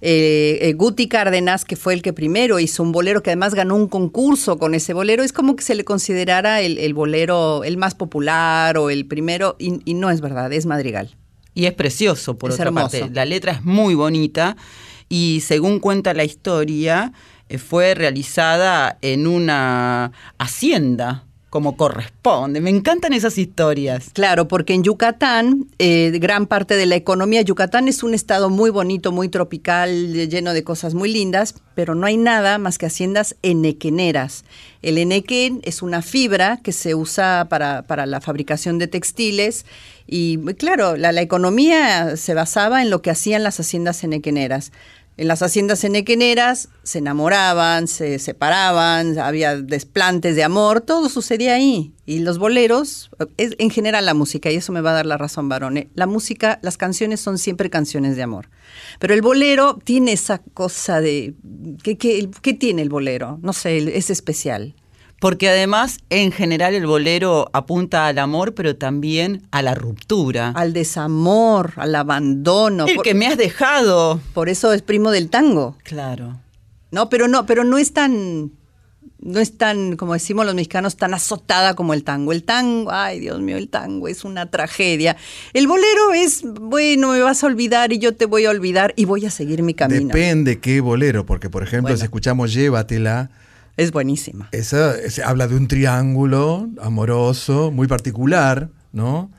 Eh, eh, Guti Cárdenas, que fue el que primero hizo un bolero, que además ganó un concurso con ese bolero, es como que se le considerara el, el bolero el más popular o el primero, y, y no es verdad, es Madrigal. Y es precioso, por Es otra hermoso. parte. La letra es muy bonita y según cuenta la historia, eh, fue realizada en una hacienda, como corresponde. Me encantan esas historias. Claro, porque en Yucatán, eh, gran parte de la economía, Yucatán es un estado muy bonito, muy tropical, lleno de cosas muy lindas, pero no hay nada más que haciendas enequeneras. El enequén es una fibra que se usa para, para la fabricación de textiles y claro, la, la economía se basaba en lo que hacían las haciendas enequeneras. En las haciendas enequeneras se enamoraban, se separaban, había desplantes de amor, todo sucedía ahí. Y los boleros, es, en general la música, y eso me va a dar la razón, Barone, la música, las canciones son siempre canciones de amor. Pero el bolero tiene esa cosa de... ¿Qué, qué, qué tiene el bolero? No sé, es especial. Porque además, en general, el bolero apunta al amor, pero también a la ruptura. Al desamor, al abandono. El Por- que me has dejado. Por eso es primo del tango. Claro. No, pero no, pero no es tan, no es tan, como decimos los mexicanos, tan azotada como el tango. El tango, ay Dios mío, el tango es una tragedia. El bolero es, bueno, me vas a olvidar y yo te voy a olvidar y voy a seguir mi camino. Depende qué bolero, porque por ejemplo, Bueno. si escuchamos Llévatela, Es buenísima. esa se habla de un triángulo amoroso, muy particular, ¿no?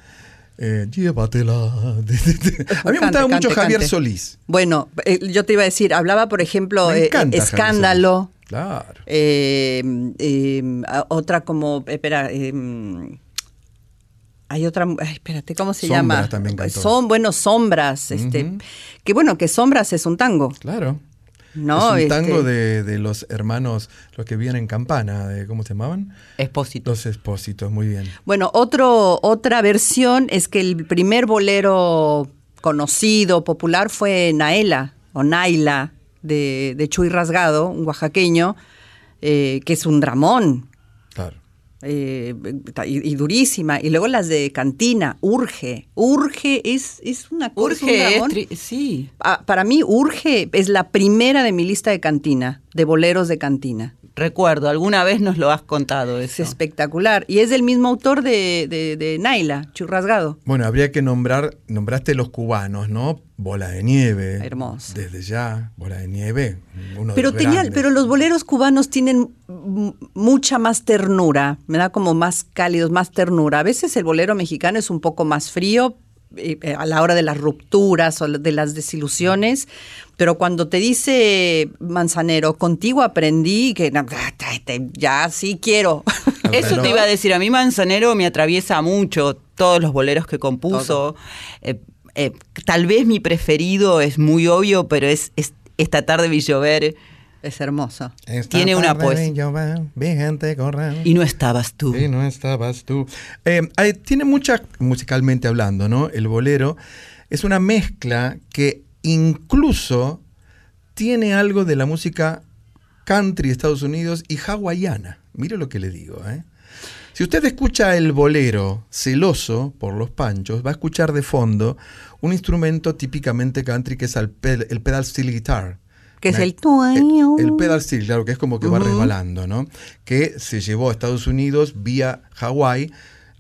Eh, llévatela. A mí me Cante, gustaba mucho cante, Javier cante. Solís. Bueno, eh, yo te iba a decir, hablaba, por ejemplo, eh, Escándalo. Claro. eh, otra como, espera, eh, hay otra, ay, espérate, ¿cómo se Sombras llama? también cantó. Son, bueno, Sombras, este, que bueno, que Sombras es un tango. Claro. No, es un tango este- de, de los hermanos, los que vivían en Campana, de, ¿cómo se llamaban? Expósito. Los expósitos, muy bien. Bueno, otro, otra versión es que el primer bolero conocido, popular, fue Naela o Naila de, de Chuy Rasgado, un oaxaqueño, eh, que es un dramón. Eh, y, y durísima. Y luego las de Cantina, Urge. Urge es, es una cosa. un es sí. Ah, para mí, Urge es la primera de mi lista de cantina, de boleros de cantina. Recuerdo, alguna vez nos lo has contado Es espectacular. Y es del mismo autor de, de, de Naila, Churrasgado. Bueno, habría que nombrar, nombraste los cubanos, ¿no? Bola de nieve. Hermoso. Desde ya, Bola de nieve. Uno de Pero, los tenía, grandes. pero los boleros cubanos tienen mucha más ternura, me da como más cálidos, más ternura. A veces el bolero mexicano es un poco más frío, eh, a la hora de las rupturas o de las desilusiones, pero cuando te dice Manzanero, contigo aprendí que te- ya sí quiero. Eso te iba a decir, a mí Manzanero me atraviesa mucho todos los boleros que compuso. Eh, eh, tal vez mi preferido es muy obvio, pero es, es Esta tarde vi llover. Es hermoso. Tiene una poesía. Y no estabas tú. Y no estabas tú. Eh, hay- tiene mucha, musicalmente hablando, ¿no? El bolero es una mezcla que incluso tiene algo de la música country de Estados Unidos y hawaiana. Mire lo que le digo, ¿eh? Si usted escucha el bolero celoso por los panchos, va a escuchar de fondo un instrumento típicamente country que es el pedal steel guitar. Que es el tuaño. el pedal steel, claro, que es como que va resbalando, ¿no? Que se llevó a Estados Unidos vía Hawái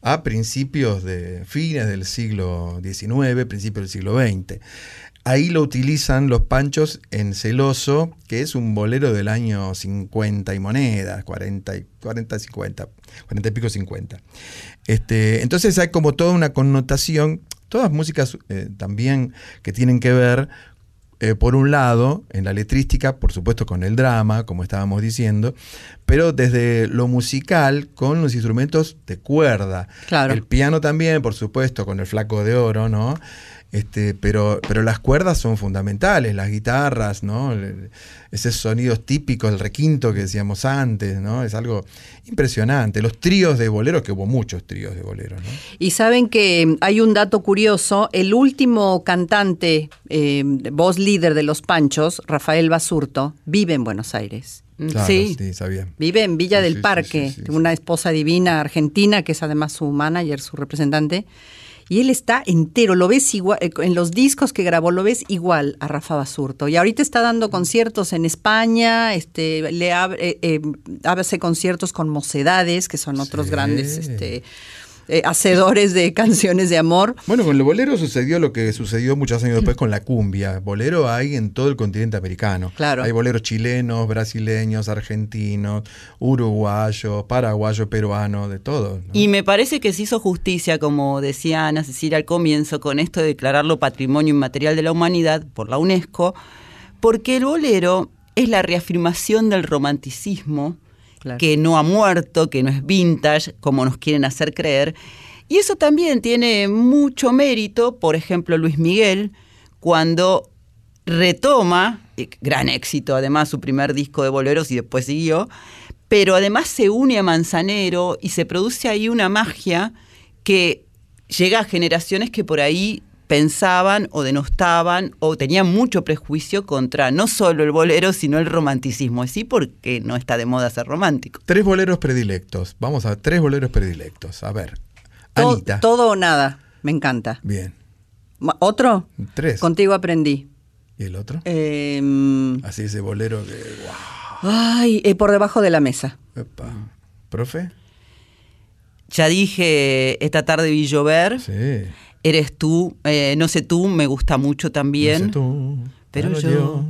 a principios de fines del siglo XIX, principios del siglo XX. Ahí lo utilizan los panchos en Celoso, que es un bolero del año 50 y monedas, 40 y 40, 50, 40 y pico 50. Este, entonces hay como toda una connotación, todas músicas eh, también que tienen que ver eh, por un lado, en la letrística, por supuesto con el drama, como estábamos diciendo, pero desde lo musical con los instrumentos de cuerda. Claro. El piano también, por supuesto, con el flaco de oro, ¿no? Este, pero, pero las cuerdas son fundamentales, las guitarras, ¿no? Esos sonidos típicos, el requinto que decíamos antes, ¿no? Es algo impresionante. Los tríos de boleros, que hubo muchos tríos de boleros, ¿no? Y saben que hay un dato curioso, el último cantante, eh, voz líder de Los Panchos, Rafael Basurto, vive en Buenos Aires. Claro, sí. sabía. Vive en Villa Sí, del sí, sí, Parque, sí, sí, una esposa divina argentina, que es además su manager, su representante. Y él está entero, lo ves igual, eh, en los discos que grabó, lo ves igual a Rafa Basurto. Y ahorita está dando conciertos en España, este, le abre, eh, eh, hace conciertos con Mocedades, que son otros Sí. grandes este, eh, hacedores de canciones de amor. Bueno, con el bolero sucedió lo que sucedió muchos años después con la cumbia. Bolero hay en todo el continente americano. Claro. Hay boleros chilenos, brasileños, argentinos, uruguayos, paraguayos, peruanos, de todo. ¿no? Y me parece que se hizo justicia, como decía Ana Cecilia al comienzo, con esto de declararlo Patrimonio Inmaterial de la Humanidad por la UNESCO, porque el bolero es la reafirmación del romanticismo, Que no ha muerto, que no es vintage, como nos quieren hacer creer. Y eso también tiene mucho mérito, por ejemplo, Luis Miguel, cuando retoma, eh, gran éxito además, su primer disco de boleros y después siguió, pero además se une a Manzanero y se produce ahí una magia que llega a generaciones que por ahí pensaban o denostaban o tenían mucho prejuicio contra no solo el bolero, sino el romanticismo. Sí, porque no está de moda ser romántico. Tres boleros predilectos. Vamos a ver, tres boleros predilectos. A ver. To- Anita. todo o nada, me encanta. Bien. ¿Otro? Tres. Contigo aprendí. ¿Y el otro? Em, Así ese bolero que. ¡guau! ay, eh, por debajo de la mesa. Epa. ¿Profe? Ya dije, esta tarde vi llover, Sí. Eres tú, eh, no sé tú, me gusta mucho también. No sé tú, pero pero yo-.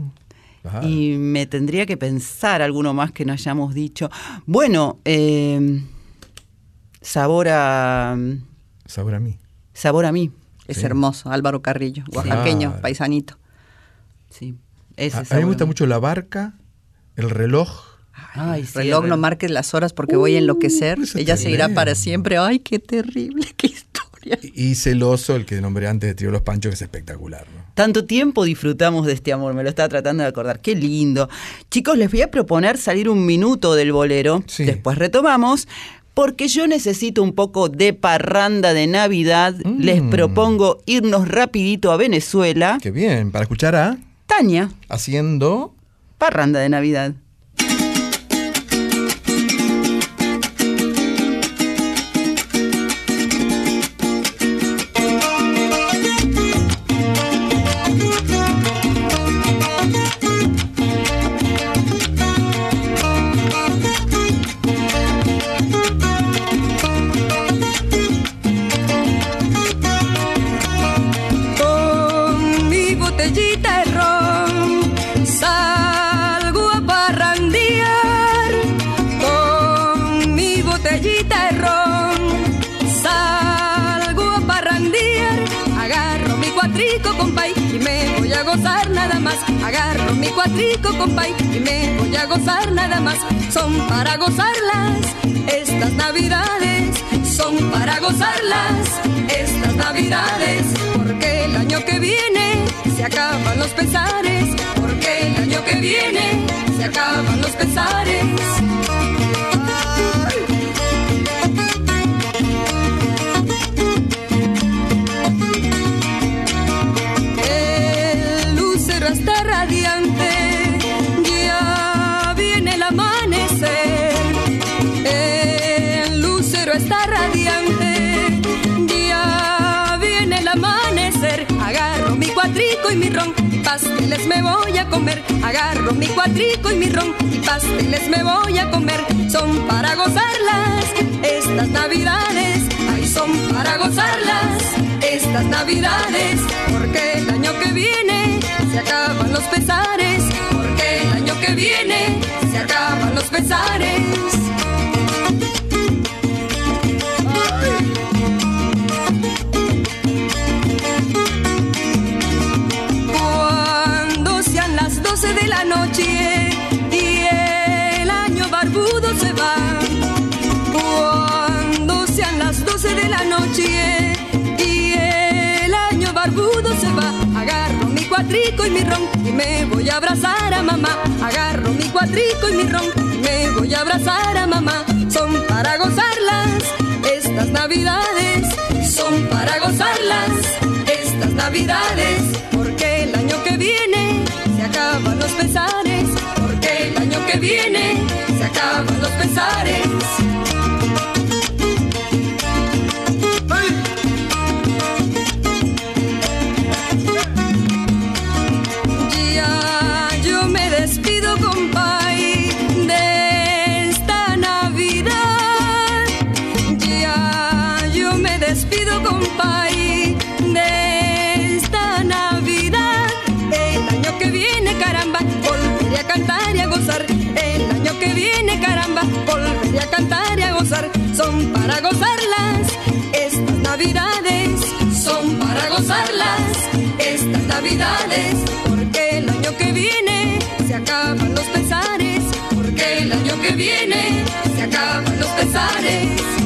Y me tendría que pensar alguno más que no hayamos dicho. Bueno, eh, sabor a Sabor a mí. sabor a mí. Es Sí. hermoso, Álvaro Carrillo, oaxaqueño, Claro. paisanito. Sí, ese A, a mí me gusta mucho la barca, el reloj. Ay, sí, Reloj, el no marques las horas porque voy a enloquecer. Uh, Ella es se irá para siempre. Ay, qué terrible, qué Y, celoso, el que nombré antes de Trío Los Panchos, que es espectacular. ¿no? Tanto tiempo disfrutamos de este amor, me lo estaba tratando de acordar. Qué lindo. Chicos, les voy a proponer salir un minuto del bolero. Sí. Después retomamos. Porque yo necesito un poco de parranda de Navidad. Les Mm. propongo irnos rapidito a Venezuela. Qué bien, para escuchar a Tania, Haciendo. parranda de Navidad. Nada más. Son para gozarlas estas navidades, son para gozarlas estas navidades. Porque el año que viene se acaban los pesares, porque el año que viene se acaban los pesares. Pasteles me voy a comer. Agarro mi cuatrico y mi ron, y pasteles me voy a comer. Son para gozarlas estas navidades, ay, son para gozarlas estas navidades, porque el año que viene se acaban los pesares, porque el año que viene se acaban los pesares. Cuatrico y mi ron y me voy a abrazar a mamá. Agarro mi cuatrico y mi ron y me voy a abrazar a mamá. Son para gozarlas estas navidades. Son para gozarlas estas navidades. Porque el año que viene se acaban los pesares. Porque el año que viene se acaban los pesares. Navidades, son para gozarlas estas Navidades. Porque el año que viene se acaban los pesares, porque el año que viene se acaban los pesares.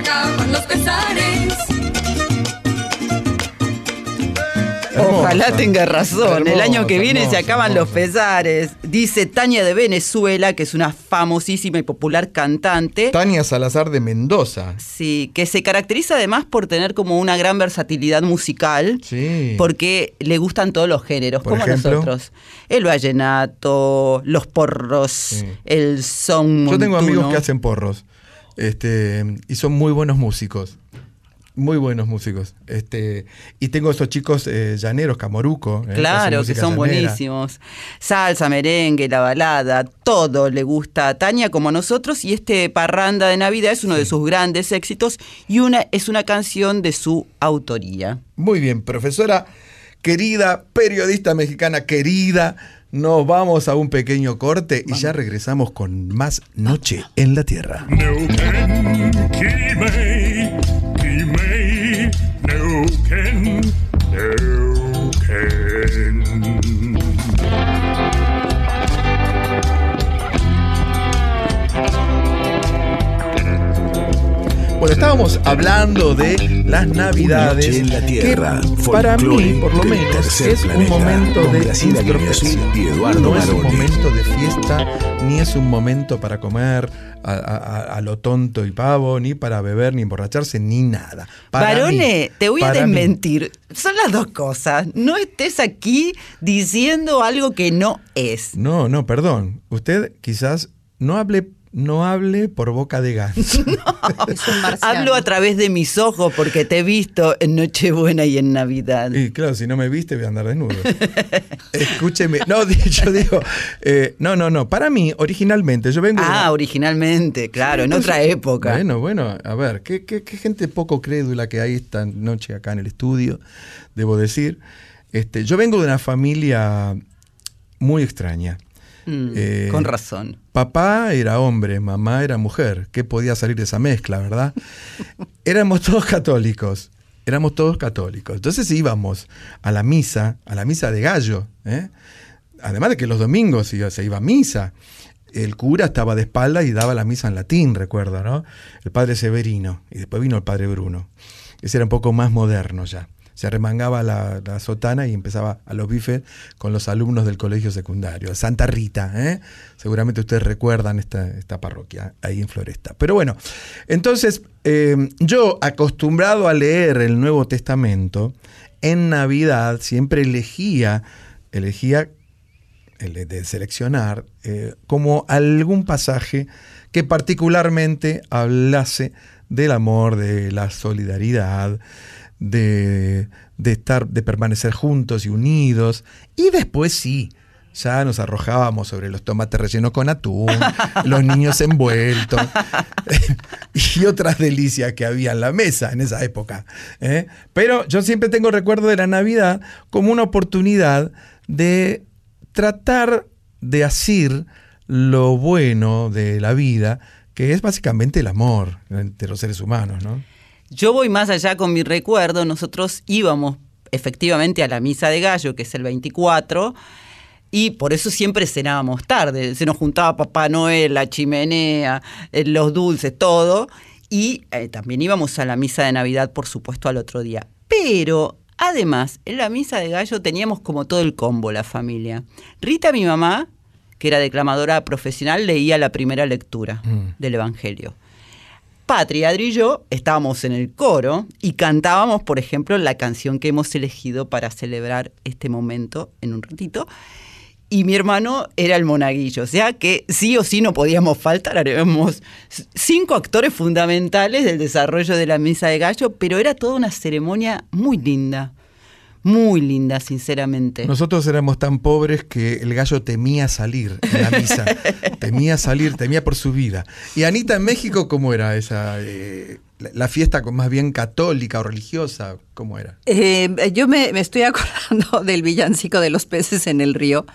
Acaban los pesares. Ojalá tenga razón. el año que hermosa, viene se hermosa, acaban los pesares. Dice Tania de Venezuela, que es una famosísima y popular cantante. Tania Salazar de Mendoza. Sí, que se caracteriza además por tener como una gran versatilidad musical. Sí. Porque le gustan todos los géneros, Por como ejemplo. nosotros. El vallenato, los porros, el son. Yo tengo amigos que hacen porros. Este, y son muy buenos músicos. Muy buenos músicos. Este, y tengo esos chicos eh, llaneros, Camoruco. eh, Claro, que son llanera. buenísimos. Salsa, merengue, la balada, todo le gusta a Tania como a nosotros y este Parranda de Navidad es uno de sus grandes éxitos y una es una canción de su autoría. Muy bien, profesora querida, periodista mexicana querida. Nos vamos a un pequeño corte y ya regresamos con más Noche en la Tierra. Bueno, estábamos hablando de las navidades. En la Tierra, que para mí, por lo menos, es un momento de Graciela Guineazú introspección. y Eduardo No es un momento de fiesta, ni es un momento para comer a, a- a lo tonto y pavo, ni para beber, ni emborracharse, ni nada. Varone, te voy a mí. desmentir. Son las dos cosas. No estés aquí diciendo algo que no es. No, no, perdón. Usted quizás no hable no hable por boca de ganso. Es un marciano. Hablo a través de mis ojos porque te he visto en Nochebuena y en Navidad. Y claro, si no me viste, voy a andar desnudo. Escúcheme. No, yo digo, eh, no, no, no. Para mí, originalmente, yo vengo. de Ah, originalmente, claro, en otra Entonces, época. Bueno, bueno, a ver, ¿qué, qué, qué gente poco crédula que hay esta noche acá en el estudio, debo decir. Este, yo vengo de una familia muy extraña. Mm, Eh, con razón. Papá era hombre, mamá era mujer. ¿Qué podía salir de esa mezcla, verdad? Éramos todos católicos. Éramos todos católicos. Entonces íbamos a la misa, a la misa de gallo. ¿eh? Además de que los domingos se iba a misa. El cura estaba de espalda y daba la misa en latín, recuerdo, ¿no? El padre Severino. Y después vino el padre Bruno. Ese era un poco más moderno ya. Se arremangaba la, la sotana y empezaba a los bifes con los alumnos del colegio secundario. Santa Rita, ¿eh? Seguramente ustedes recuerdan esta, esta parroquia ahí en Floresta. Pero bueno, entonces eh, yo acostumbrado a leer el Nuevo Testamento, en Navidad siempre elegía, elegía el de- de seleccionar eh, como algún pasaje que particularmente hablase del amor, de la solidaridad, de, de estar, de permanecer juntos y unidos. Y después sí, ya nos arrojábamos sobre los tomates rellenos con atún, los niños envueltos y otras delicias que había en la mesa en esa época. ¿eh? Pero yo siempre tengo recuerdo de la Navidad como una oportunidad de tratar de asir lo bueno de la vida, que es básicamente el amor entre los seres humanos, ¿no? Yo voy más allá con mi recuerdo. Nosotros íbamos efectivamente a la misa de gallo, que es el 24, y por eso siempre cenábamos tarde. Se nos juntaba Papá Noel, la chimenea, eh, los dulces, todo. Y eh, también íbamos a la misa de Navidad, por supuesto, al otro día. Pero además, en la misa de gallo teníamos como todo el combo, la familia. Rita, mi mamá, que era declamadora profesional, leía la primera lectura del Evangelio. Patri, Adri y yo estábamos en el coro y cantábamos, por ejemplo, la canción que hemos elegido para celebrar este momento en un ratito. Y mi hermano era el monaguillo, o sea que sí o sí no podíamos faltar. Haremos cinco actores fundamentales del desarrollo de la misa de gallo, pero era toda una ceremonia muy linda, muy linda, sinceramente. Nosotros éramos tan pobres que el gallo temía salir en la misa. temía salir, temía por su vida. Y Anita, en México, ¿cómo era esa? eh, la, fiesta con- más bien católica o religiosa? ¿Cómo era? Eh, yo me, me estoy acordando del villancico de los peces en el río,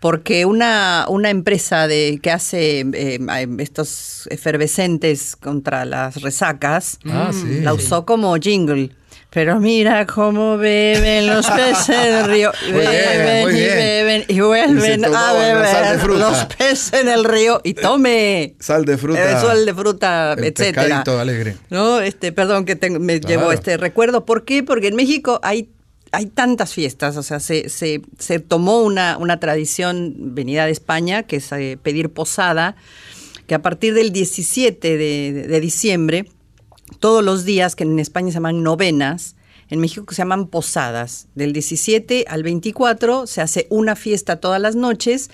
porque una, una empresa de, que hace eh, estos efervescentes contra las resacas Ah, sí. la usó como jingle. Pero mira cómo beben los peces del río. Bien, beben y bien. beben y vuelven a beber los peces en el río. Y tome. Sal de fruta. Eh, sal de fruta, el etcétera. alegre. No, este, perdón que tengo- me Claro. llevó este recuerdo. ¿Por qué? Porque en México hay, hay tantas fiestas, o sea, se, se, se tomó una, una tradición venida de España, que es eh, pedir posada, que a partir del 17 de, de diciembre, todos los días, que en España se llaman novenas, en México se llaman posadas. Del 17 al 24 se hace una fiesta todas las noches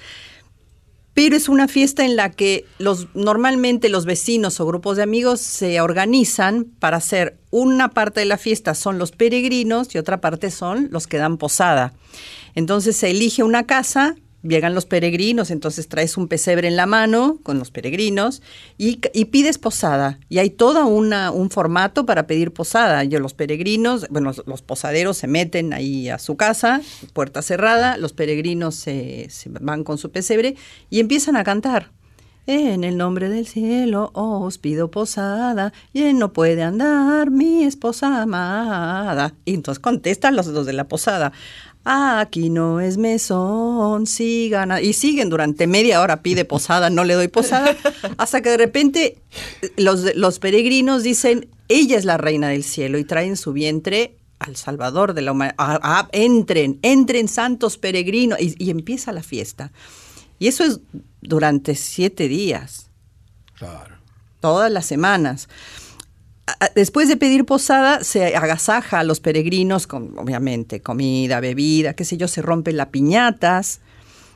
pero es una fiesta en la que los normalmente los vecinos o grupos de amigos se organizan para hacer una parte de la fiesta son los peregrinos y otra parte son los que dan posada. Entonces se elige una casa, llegan los peregrinos, entonces traes un pesebre en la mano con los peregrinos y, pides posada. Y hay todo un formato para pedir posada. Yo, los peregrinos, bueno, los, posaderos se meten ahí a su casa, puerta cerrada, los peregrinos se, van con su pesebre y empiezan a cantar. En el nombre del cielo os pido posada, y no puede andar mi esposa amada. Y entonces contestan los dos de la posada. Aquí no es mesón, sigan. a-". Y siguen durante media hora, pide posada, no le doy posada, hasta que de repente los, los peregrinos dicen, ella es la reina del cielo, y traen su vientre al Salvador de la humanidad. entren, entren santos peregrinos, y, y empieza la fiesta. Y eso es durante siete días. Claro. Todas las semanas. Después de pedir posada, se agasaja a los peregrinos con, obviamente, comida, bebida, qué sé yo, se rompen las piñatas.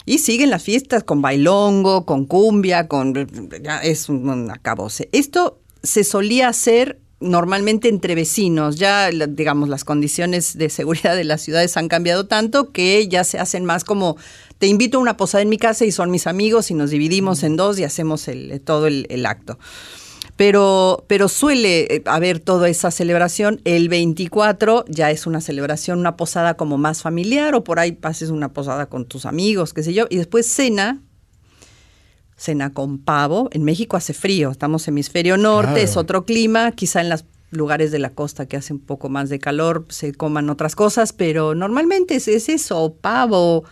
Y siguen las fiestas con bailongo, con cumbia, con ya es un, un acabose. Esto se solía hacer normalmente entre vecinos. Ya, digamos, las condiciones de seguridad de las ciudades han cambiado tanto que ya se hacen más como te invito a una posada en mi casa y son mis amigos y nos dividimos en dos y hacemos el- todo el, el acto. Pero, pero suele eh, haber toda esa celebración. El 24 ya es una celebración, una posada como más familiar, o por ahí pases una posada con tus amigos, qué sé yo, y después cena, cena con pavo. En México hace frío, estamos hemisferio norte, Claro. es otro clima, quizá en los lugares de la costa que hace un poco más de calor se coman otras cosas, pero normalmente es, es eso, pavo,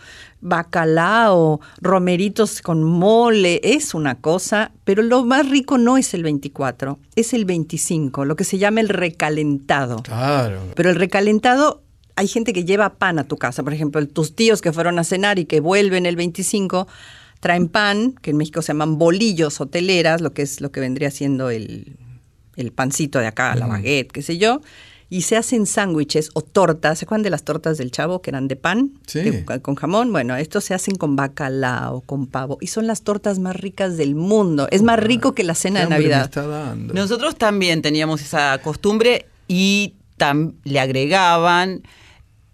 bacalao, romeritos con mole, es una cosa, pero lo más rico no es el 24, es el 25, lo que se llama el recalentado. Claro. Pero el recalentado, hay gente que lleva pan a tu casa. Por ejemplo, tus tíos que fueron a cenar y que vuelven el 25, traen pan, que en México se llaman bolillos o teleras, lo que es lo que vendría siendo el, el pancito de acá, la baguette, qué sé yo. Y se hacen sándwiches o tortas. ¿Se acuerdan de las tortas del chavo que eran de pan? Sí. De- con jamón. Bueno, estos se hacen con bacalao, con pavo. Y son las tortas más ricas del mundo. Es más rico que la cena ¿Qué de Navidad. está dando? Nosotros también teníamos esa costumbre y tam- le agregaban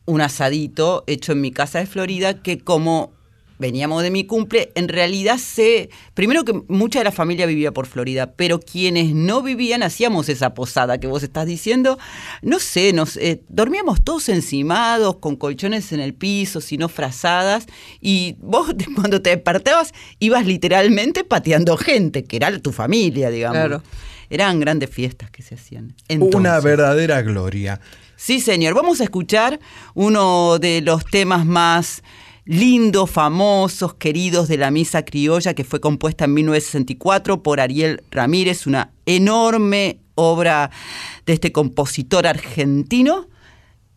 un asadito hecho en mi casa de Florida que como veníamos de mi cumple, en realidad sé, primero que mucha de la familia vivía por Florida, pero quienes no vivían hacíamos esa posada que vos estás diciendo, no sé, nos eh, dormíamos todos encimados, con colchones en el piso, sino frazadas, y vos cuando te despertabas ibas literalmente pateando gente, que era tu familia, digamos. Claro. Eran grandes fiestas que se hacían. Una verdadera gloria. Sí, señor. Vamos a escuchar uno de los temas más lindos, famosos, queridos de la Misa Criolla, que fue compuesta en 1964 por Ariel Ramírez, una enorme obra de este compositor argentino,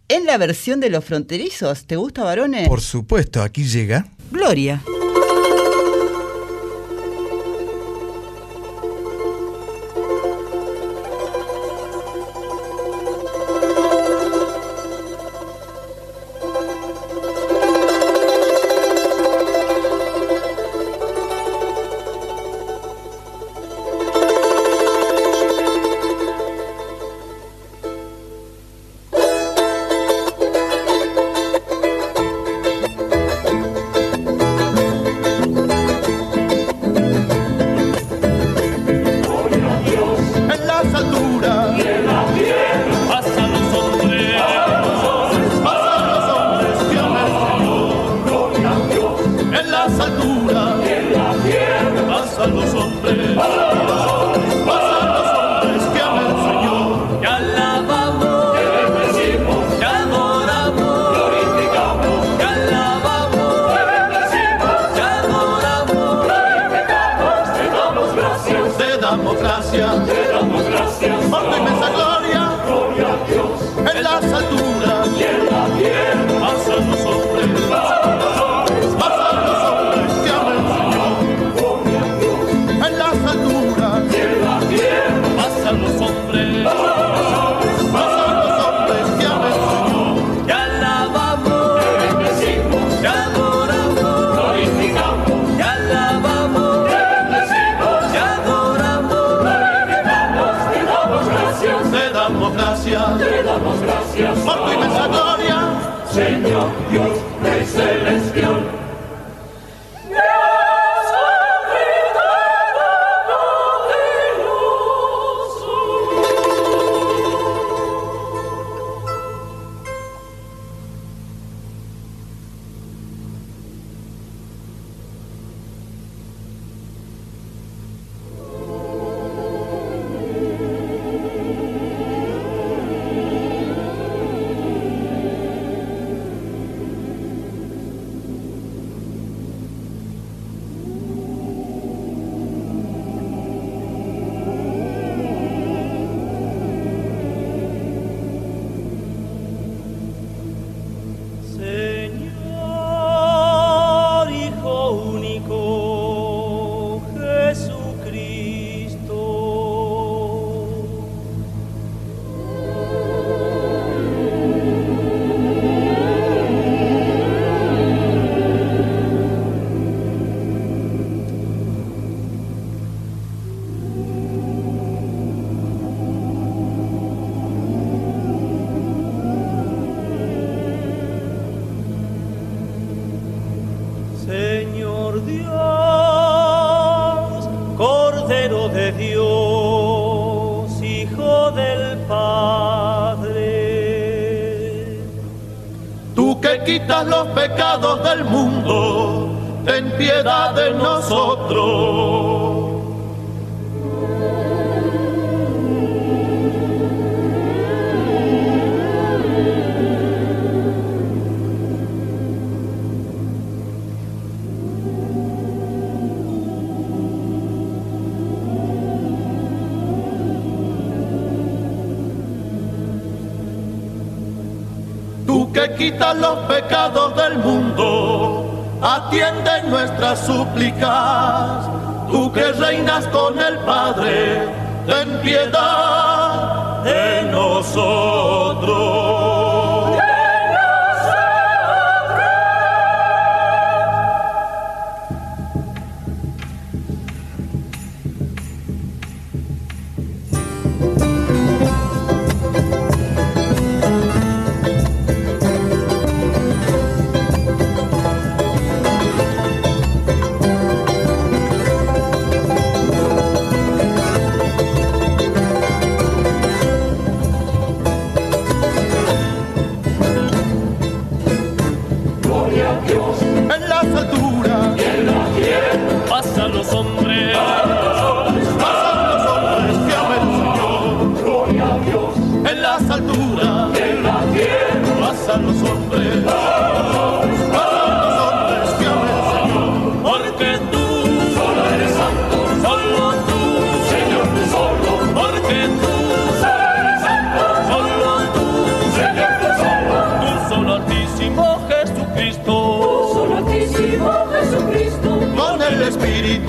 en la versión de Los Fronterizos. ¿Te gusta, varones? Por supuesto, aquí llega. Gloria.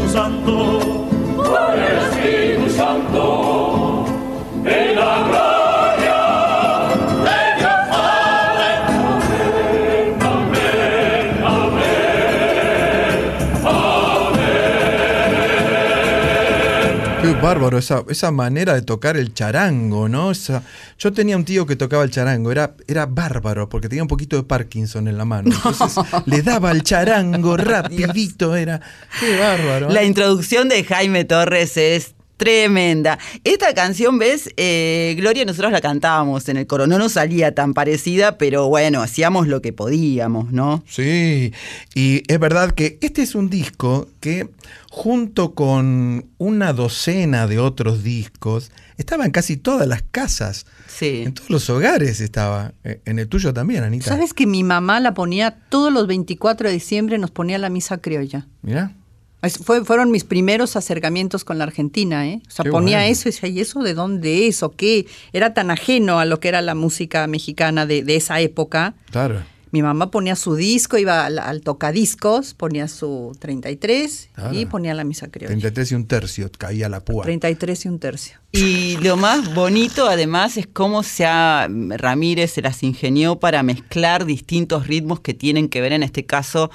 Santo. Espíritu Santo. Bárbaro esa, esa manera de tocar el charango, ¿no? Esa- yo tenía un tío que tocaba el charango, era, era bárbaro porque tenía un poquito de Parkinson en la mano. Entonces le daba el charango rapidito, era. Qué bárbaro. La introducción de Jaime Torres es tremenda. Esta canción, ¿ves? Eh, Gloria, nosotros la cantábamos en el coro. No nos salía tan parecida, pero bueno, hacíamos lo que podíamos, ¿no? Sí, y es verdad que este es un disco que junto con una docena de otros discos estaba en casi todas las casas. Sí. En todos los hogares estaba. Eh, En el tuyo también, Anita. ¿Sabes que mi mamá la ponía todos los 24 de diciembre, nos ponía la misa criolla? Mira. Es- fue- fueron mis primeros acercamientos con la Argentina, ¿eh? O sea, Qué ponía bueno. eso y decía, ¿y eso de dónde es o qué? Era tan ajeno a lo que era la música mexicana de, de esa época. Claro. Mi mamá ponía su disco, iba al, al tocadiscos, ponía su 33 Claro. y ponía la misa criolla. 33 y un tercio, caía la púa. 33 y un tercio. Y lo más bonito además es cómo se ha, Ramírez se las ingenió para mezclar distintos ritmos que tienen que ver en este caso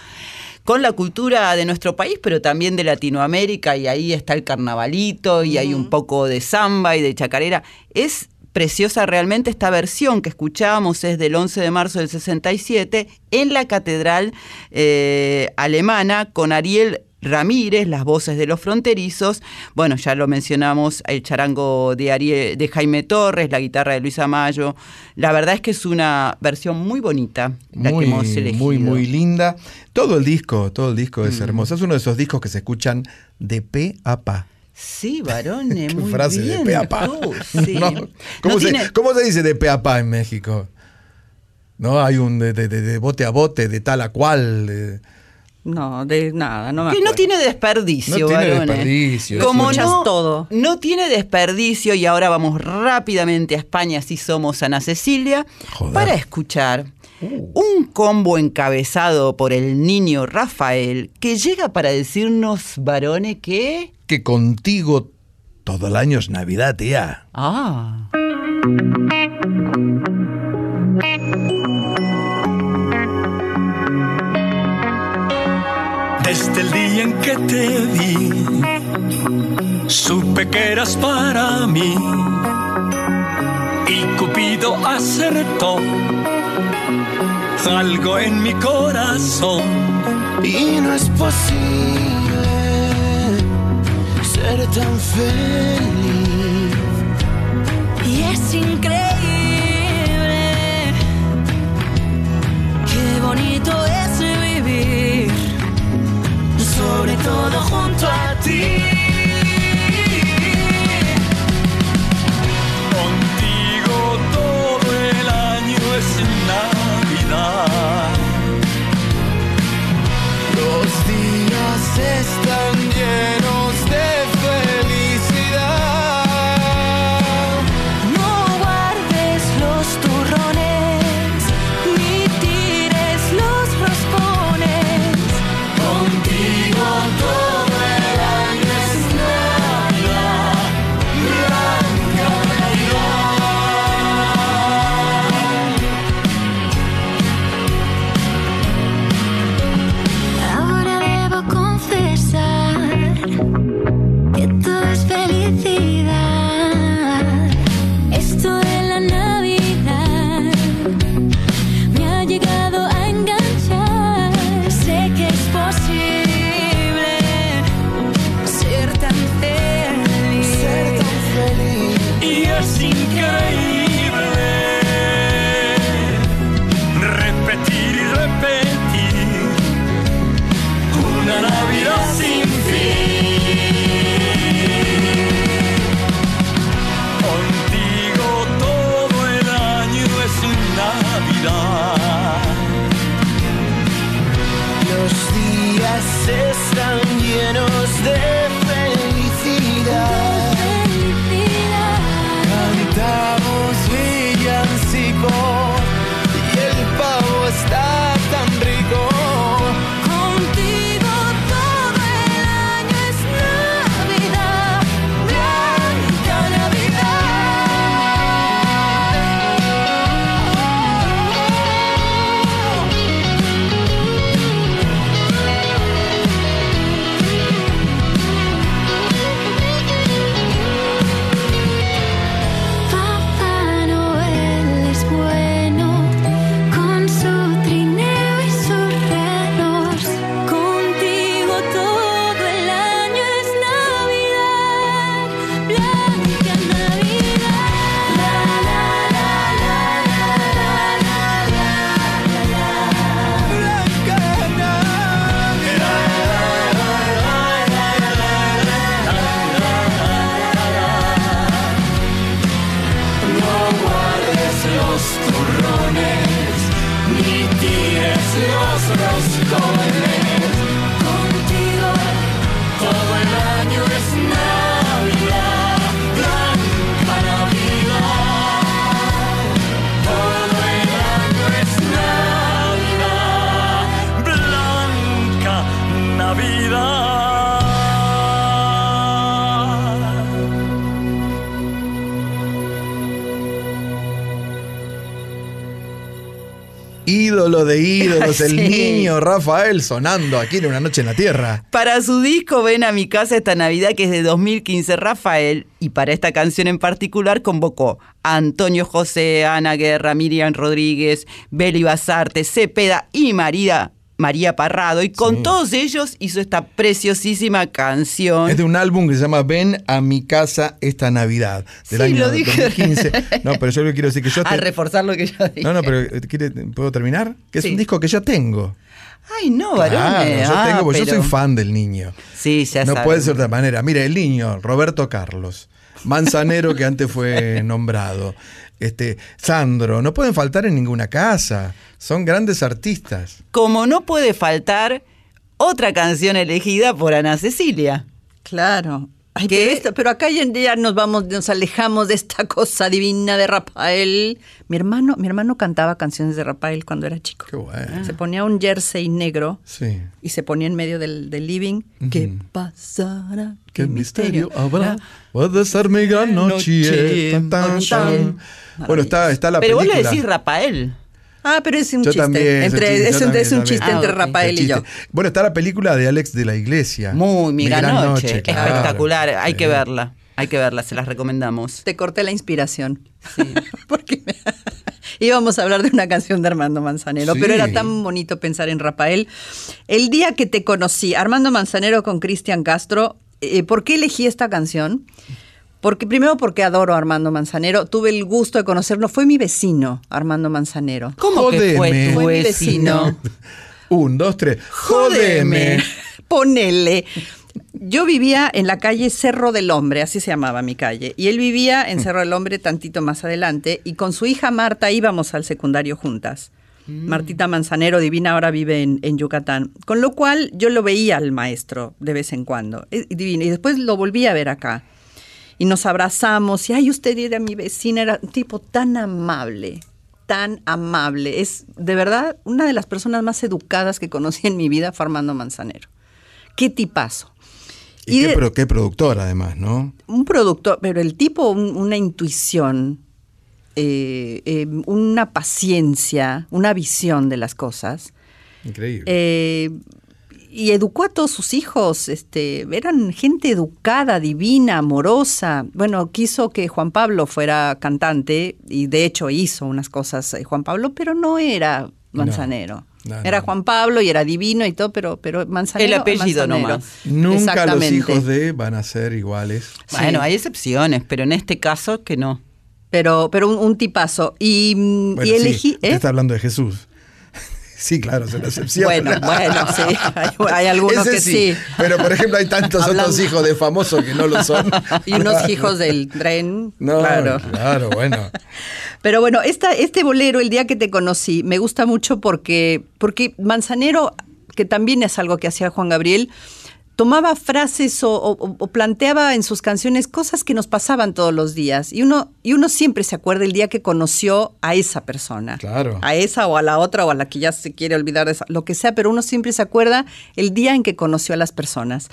con la cultura de nuestro país, pero también de Latinoamérica, y ahí está el carnavalito, y hay un poco de samba y de chacarera. Es preciosa realmente esta versión que escuchábamos, es del 11 de marzo del 67, en la Catedral eh, Alemana, con Ariel Ramírez, las voces de los fronterizos, bueno, ya lo mencionamos, el charango de, Ariel, de Jaime Torres, la guitarra de Luisa Mayo. La verdad es que es una versión muy bonita la muy, que hemos elegido. muy, muy linda. Todo el disco, todo el disco Mm. es hermoso. Es uno de esos discos que se escuchan de pe a pa. Sí, varones, muy frase bien. de pe a pa. tú, sí. ¿No? ¿Cómo, No se, tiene- cómo se dice de pe a pa en México? No, hay un de, de- de- de bote a bote, de tal a cual. de- No, de nada, no me Que no acuerdo. tiene desperdicio, No tiene varones. desperdicio, Como no, todo. no tiene desperdicio, y ahora vamos rápidamente a España, si somos Ana Cecilia, Joder. para escuchar un combo encabezado por el niño Rafael, que llega para decirnos, varones, que... Que contigo todo el año es Navidad, tía. Ah. Desde el día en que te vi, supe que eras para mí. Y Cupido acertó algo en mi corazón. y no es posible ser tan feliz. Y es increíble. Qué bonito es vivir. Sobre todo junto a ti. Ídolo de ídolos, el niño Rafael sonando aquí en Una Noche en la Tierra. Para su disco Ven a mi casa esta Navidad, que es de 2015, Rafael, y para esta canción en particular, convocó a Antonio José, Ana Guerra, Miriam Rodríguez, Beli Basarte, Cepeda y María, María Parrado. Y con Sí. todos ellos hizo esta preciosísima canción. Es de un álbum que se llama Ven a mi casa esta Navidad, del Sí, año lo dije. 2015. No, pero yo lo que quiero decir que yo... A te- reforzar lo que yo dije. No, no, pero eh, ¿quiere- ¿puedo terminar? Que es Sí. un disco que yo tengo. Ay, no, varones. Claro, yo Ah, tengo, porque yo pero- soy fan del niño. Sí, ya No puede ser de otra manera. Mire, el niño, Roberto Carlos, Manzanero, que antes fue nombrado, este, Sandro, no pueden faltar en ninguna casa. Son grandes artistas. Como no puede faltar otra canción elegida por Ana Cecilia. Claro. Ay, pero, esto- pero acá ya, ya nos vamos, nos alejamos de esta cosa divina de Rafael. Mi hermano, mi hermano cantaba canciones de Rafael cuando era chico. Qué bueno. Se ponía un jersey negro Sí. y se ponía en medio del, del living. ¿Qué pasará? ¿Qué misterio habrá? Puede ser mi gran noche. Tan, tan, tan. Bueno, está, está la Pero vos película. le decís Rafael. Ah, pero es un Yo chiste. también, entre, yo es, un, también, es un también. chiste Ah, entre ok. Rafael y yo. Bueno, está la película de Alex de la Iglesia. Muy, mi, gran, noche. claro. Espectacular. Hay Sí. que verla. Hay que verla, se las recomendamos. Te corté la inspiración. Porque me- íbamos a hablar de una canción de Armando Manzanero, Sí. pero era tan bonito pensar en Rafael. El día que te conocí, Armando Manzanero con Cristian Castro, eh, ¿por qué elegí esta canción? Porque primero porque adoro a Armando Manzanero, tuve el gusto de conocerlo, fue mi vecino, Armando Manzanero. ¿Cómo que fue Jódeme. tu Fue mi vecino? vecino. Un, dos, tres. Jódeme. Ponele. Yo vivía en la calle Cerro del Hombre, así se llamaba mi calle, y él vivía en Cerro del Hombre tantito más adelante, y con su hija Marta íbamos al secundario juntas. Martita Manzanero, divina, ahora vive en, en Yucatán. Con lo cual yo lo veía al maestro de vez en cuando, divino, y después lo volví a ver acá. Y nos abrazamos, y ay, usted era mi vecina, era un tipo tan amable, tan amable. Es de verdad una de las personas más educadas que conocí en mi vida, fue Armando Manzanero. Qué tipazo. Y, Y qué, de- pro- qué productor, además, ¿no? Un productor, pero el tipo, un- una intuición, eh, eh, una paciencia, una visión de las cosas. Increíble. Eh, y educó a todos sus hijos, este, eran gente educada, divina, amorosa. Bueno, quiso que Juan Pablo fuera cantante y de hecho hizo unas cosas eh, Juan Pablo, pero no era Manzanero. No, no, era no. Juan Pablo y era divino y todo, pero, pero Manzanero. El apellido Manzanero. nomás. Nunca los hijos de van a ser iguales. Bueno, Sí. hay excepciones, pero en este caso que no. Pero, pero un, un tipazo. Y, mm, Bueno, y sí, elegí. usted ¿eh? está hablando de Jesús. Sí, claro, es una excepción. Bueno, bueno, sí. Hay, hay algunos Ese que sí. Pero, por ejemplo, hay tantos Hablando- otros hijos de famosos que no lo son. Y unos hijos del tren. No, claro. claro, bueno. Pero bueno, esta, este bolero, el día que te conocí, me gusta mucho porque, porque Manzanero, que también es algo que hacía Juan Gabriel, tomaba frases o, o- o planteaba en sus canciones cosas que nos pasaban todos los días. Y uno, y uno siempre se acuerda el día que conoció a esa persona. Claro. A esa o a la otra o a la que ya se quiere olvidar de esa, lo que sea, pero uno siempre se acuerda el día en que conoció a las personas.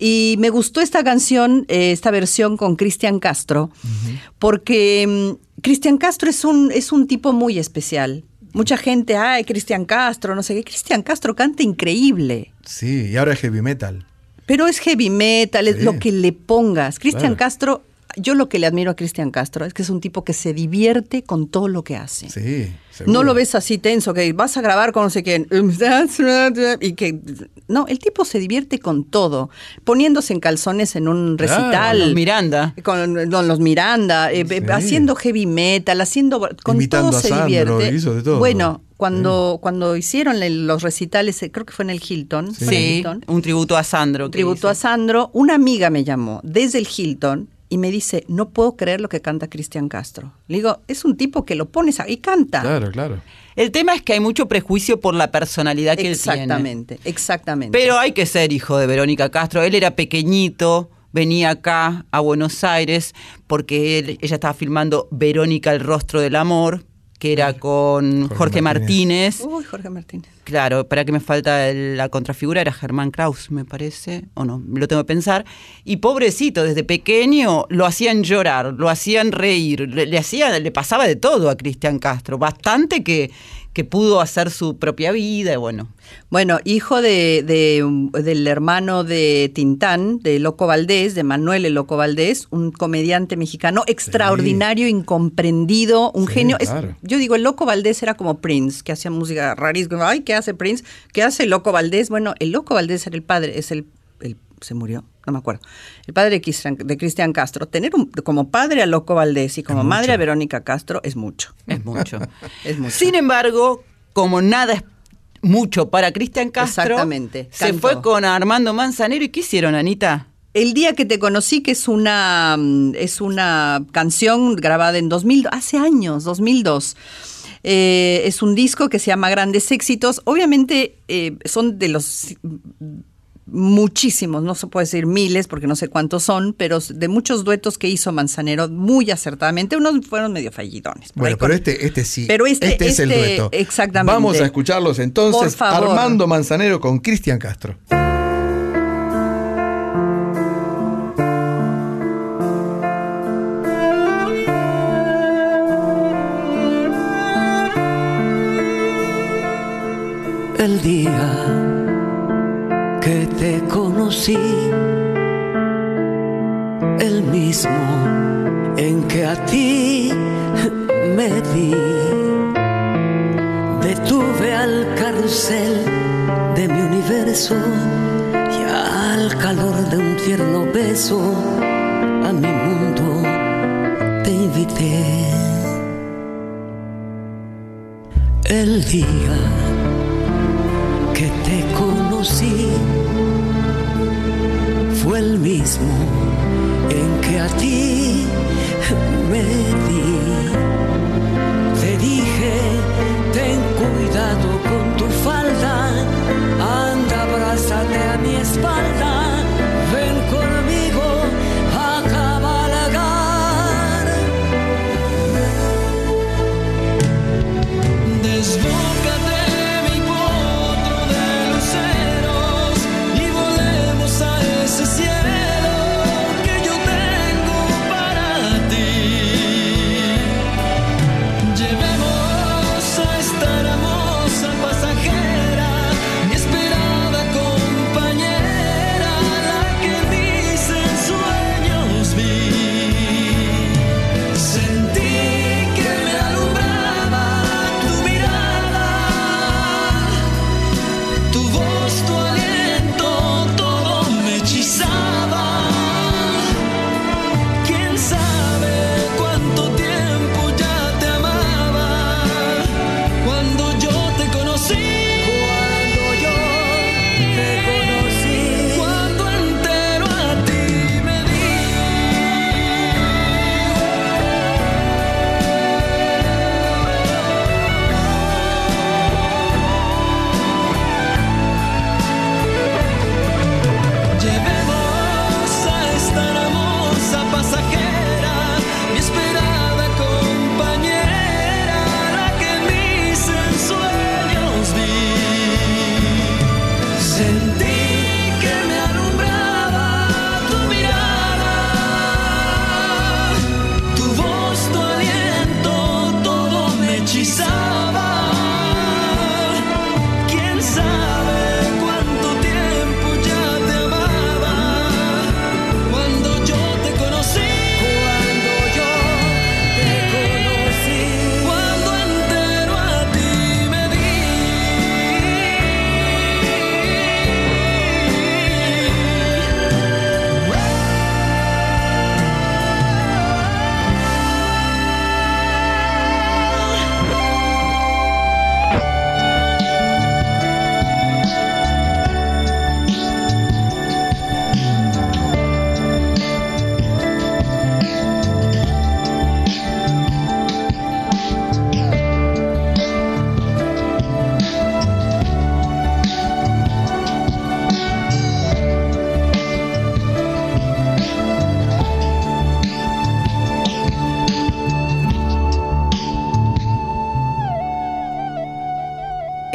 Y me gustó esta canción, eh, esta versión con Cristian Castro, porque mm, Cristian Castro es un, es un tipo muy especial. Mucha gente, ay, Cristian Castro, no sé qué. Cristian Castro canta increíble. Sí, y ahora es heavy metal. Pero es heavy metal, es Sí. lo que le pongas. Cristian Claro. Castro, yo lo que le admiro a Cristian Castro es que es un tipo que se divierte con todo lo que hace. Sí, No lo ves así tenso, que vas a grabar con no sé quién. Y que. No, el tipo se divierte con todo. Poniéndose en calzones en un Claro, recital. con los Miranda. Con, con los Miranda. eh, eh, haciendo heavy metal, haciendo. Con Imitando todo a se Sandro, divierte. hizo de todo. Bueno, cuando, cuando hicieron los recitales, eh, creo que fue en el Hilton. ¿fue en el Sí, Hilton? un tributo a Sandro. que tributo hizo. a Sandro, una amiga me llamó desde el Hilton y me dice, no puedo creer lo que canta Cristian Castro. Le digo, es un tipo que lo pones ahí y canta. Claro, claro. El tema es que hay mucho prejuicio por la personalidad que él tiene. Exactamente, exactamente. Pero hay que ser hijo de Verónica Castro. Él era pequeñito, venía acá a Buenos Aires porque él- ella estaba filmando Verónica el rostro del amor, que era con Jorge Jorge, Martínez. Martínez. Uy, Jorge Martínez. Claro, para que me falta la contrafigura, era Germán Kraus, me parece, o no, lo tengo que pensar. Y pobrecito, desde pequeño lo hacían llorar, lo hacían reír, le, le hacían, le pasaba de todo a Cristian Castro, bastante que, que pudo hacer su propia vida, y bueno. Bueno, hijo de, de del hermano de Tintán, de Loco Valdés, de Manuel el Loco Valdés, un comediante mexicano extraordinario, incomprendido, un Sí, genio. Es- yo digo, el Loco Valdés era como Prince, que hacía música rarísima. Ay, ¿qué hace Prince? ¿Qué hace el Loco Valdés? Bueno, el Loco Valdés era el padre, es el, el- se murió, no me acuerdo. El padre de Cristian, Castro. Tener un- como padre a Loco Valdés y como madre a Verónica Castro es mucho. Es mucho. Es mucho. Sin embargo, como nada es mucho para Cristian Castro, Exactamente, se cantó. fue con Armando Manzanero. ¿Y qué hicieron, Anita? El día que te conocí, que es una, mm, es una canción grabada en 2000, hace años, 2002. Eh, es un disco que se llama Grandes Éxitos. Obviamente eh, son de los muchísimos, no se puede decir miles porque no sé cuántos son, pero de muchos duetos que hizo Manzanero muy acertadamente. Unos fueron medio fallidones. Bueno, con- pero este, este sí. Pero este- es el este, dueto. exactamente. Vamos a escucharlos entonces. Por favor. Armando Manzanero con Cristian Castro. el día que te conocí, el mismo en que a ti me di. sube al carrusel de mi universo y al calor de un tierno beso a mi mundo te invité. El día fue el mismo en que a ti me di. Te dije, ten cuidado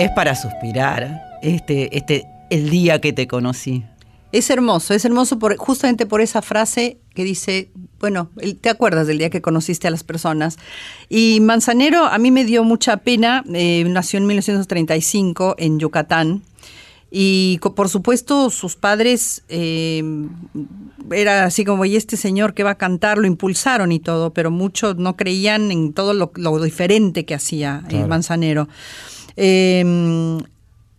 Es para suspirar, este, este, el día que te conocí. Es hermoso, es hermoso por, justamente por esa frase que dice, bueno, te acuerdas del día que conociste a las personas. Y Manzanero a mí me dio mucha pena, eh, nació en 1935 en Yucatán. Y por supuesto sus padres eh, era así como, y este señor que va a cantar, lo impulsaron y todo, pero muchos no creían en todo lo, lo diferente que hacía eh. Manzanero. Eh,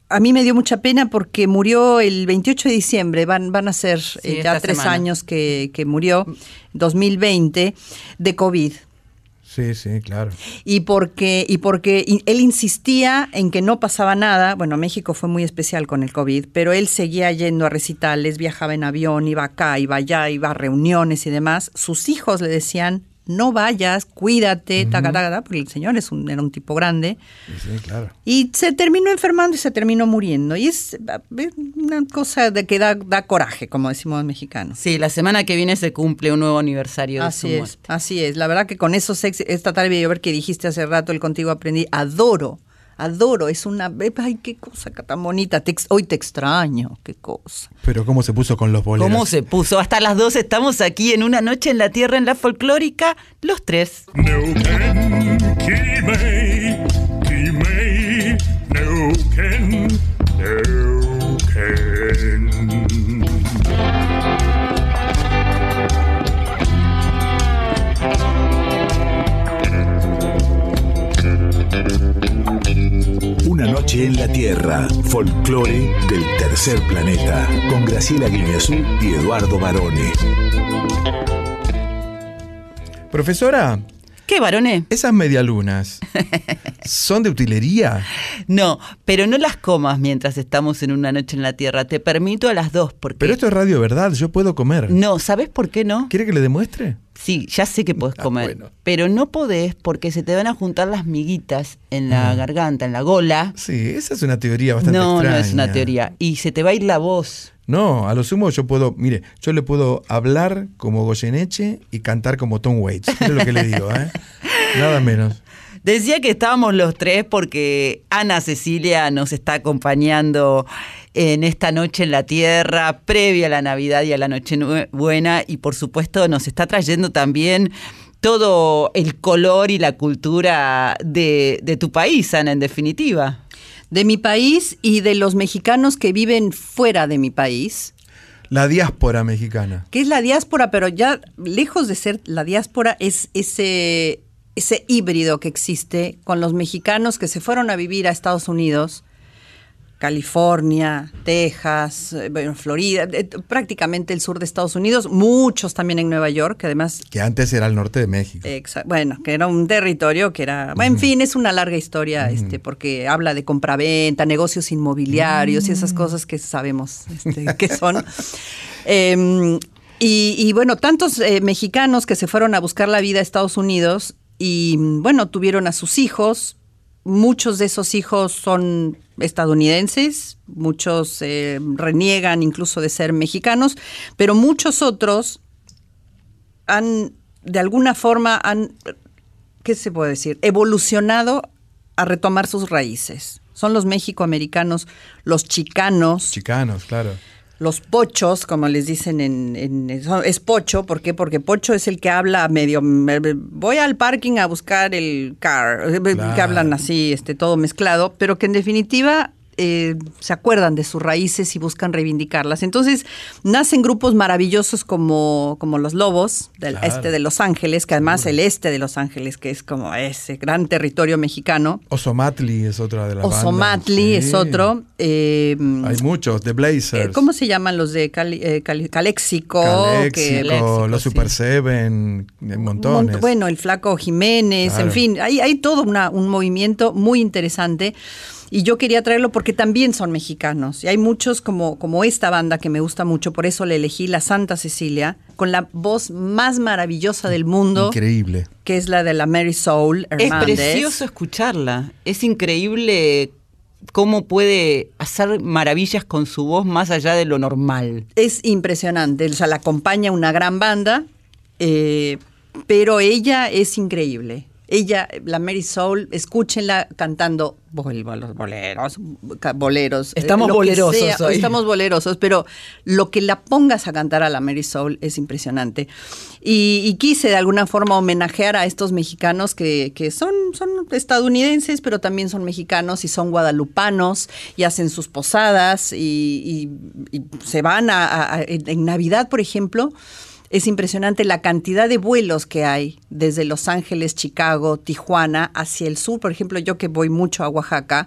a mí me dio mucha pena porque murió el 28 de diciembre, van, van a ser eh, ya tres semana. años que, que murió, 2020, de COVID. Sí, sí, claro. Y porque, y porque él insistía en que no pasaba nada, bueno, México fue muy especial con el COVID, pero él seguía yendo a recitales, viajaba en avión, iba acá, iba allá, iba a reuniones y demás. Sus hijos le decían, no vayas, cuídate, taca, taca, taca, porque el señor es un, era un tipo grande. Sí, claro. Y se terminó enfermando y se terminó muriendo. Y es es una cosa de que da, da coraje, como decimos en mexicano. Sí, la semana que viene se cumple un nuevo aniversario de Así su es, muerte. así es. La verdad que con esos esta tarde de ver que dijiste hace rato, el contigo aprendí, adoro, adoro, es una, ay, qué cosa tan bonita, te hoy te extraño, qué cosa. Pero cómo se puso con los boleros. ¿Cómo se puso? Hasta las dos estamos aquí en una noche en la tierra en la folclórica, los tres. No Una Tierra, folclore del tercer planeta, con Graciela Guineazú y Eduardo Barone. Profesora, ¿Qué, varones? esas medialunas, ¿son de utilería? No, pero no las comas mientras estamos en una noche en la Tierra. Te permito a las dos, porque... Pero esto es radio verdad, yo puedo comer. No, ¿sabes por qué no? ¿Quiere que le demuestre? Sí, ya sé que podés Ah, comer, bueno. pero no podés porque se te van a juntar las miguitas en la garganta, en la gola. Sí, esa es una teoría bastante No, extraña. no es una teoría. Y se te va a ir la voz. No, a lo sumo yo puedo, mire, yo le puedo hablar como Goyeneche y cantar como Tom Waits. Es lo que le digo, ¿eh? Nada menos. Decía que estábamos los tres porque Ana Cecilia nos está acompañando en esta noche en la Tierra, previa a la Navidad y a la Nochebuena, y por supuesto nos está trayendo también todo el color y la cultura de, de tu país, Ana, en definitiva. De mi país y de los mexicanos que viven fuera de mi país, La diáspora mexicana. que es la diáspora, pero ya lejos de ser la diáspora, es ese, ese híbrido que existe con los mexicanos que se fueron a vivir a Estados Unidos, California, Texas, eh, bueno, Florida, eh, prácticamente el sur de Estados Unidos, muchos también en Nueva York, que además Que antes era el norte de México. Bueno, que era un territorio que era, en fin, es una larga historia, este, porque habla de compraventa, negocios inmobiliarios y esas cosas que sabemos este, que son. Em, y, y, bueno, tantos eh, mexicanos que se fueron a buscar la vida a Estados Unidos y bueno, tuvieron a sus hijos. Muchos de esos hijos son estadounidenses, muchos eh, reniegan incluso de ser mexicanos, pero muchos otros han, de alguna forma, han, ¿qué se puede decir? Evolucionado a retomar sus raíces. Son los mexicoamericanos, los chicanos, Chicanos, claro. Los pochos, como les dicen en, en- es pocho, ¿por qué? Porque pocho es el que habla medio, me- me- voy al parking a buscar el car, eh, que hablan así, este, todo mezclado, pero que en definitiva eh, se acuerdan de sus raíces y buscan reivindicarlas. Entonces nacen grupos maravillosos como, como los Lobos del Claro. este de Los Ángeles, que además el este de Los Ángeles, que es como ese gran territorio mexicano. Osomatli es otra de las bandas. Osomatli es otro. eh, Hay muchos, The Blazers. eh, ¿Cómo se llaman los de Cali- eh, Cali- Calexico? Calexico, los Super Seven, montones. Mont- Bueno, el flaco Jiménez, Claro. en fin, hay, hay todo una- un movimiento muy interesante. Y yo quería traerlo porque también son mexicanos. Y hay muchos como, como esta banda que me gusta mucho, por eso le elegí la Santa Cecilia, con la voz más maravillosa del mundo, Increíble. que es la de la Mary Soul Hernández. Es precioso escucharla. Es increíble cómo puede hacer maravillas con su voz más allá de lo normal. Es impresionante. O sea, la acompaña una gran banda, eh, pero ella es increíble. Ella, la Mary Soul, escúchenla cantando bol- bol- boleros, ca- boleros. eh, Estamos que bolerosos sea, hoy. Estamos bolerosos, pero lo que la pongas a cantar a la Mary Soul es impresionante. Y, y quise de alguna forma homenajear a estos mexicanos que, que son, son estadounidenses, pero también son mexicanos y son guadalupanos y hacen sus posadas y, y- y se van a, a- en Navidad, por ejemplo. Es impresionante la cantidad de vuelos que hay desde Los Ángeles, Chicago, Tijuana hacia el sur. Por ejemplo, yo que voy mucho a Oaxaca,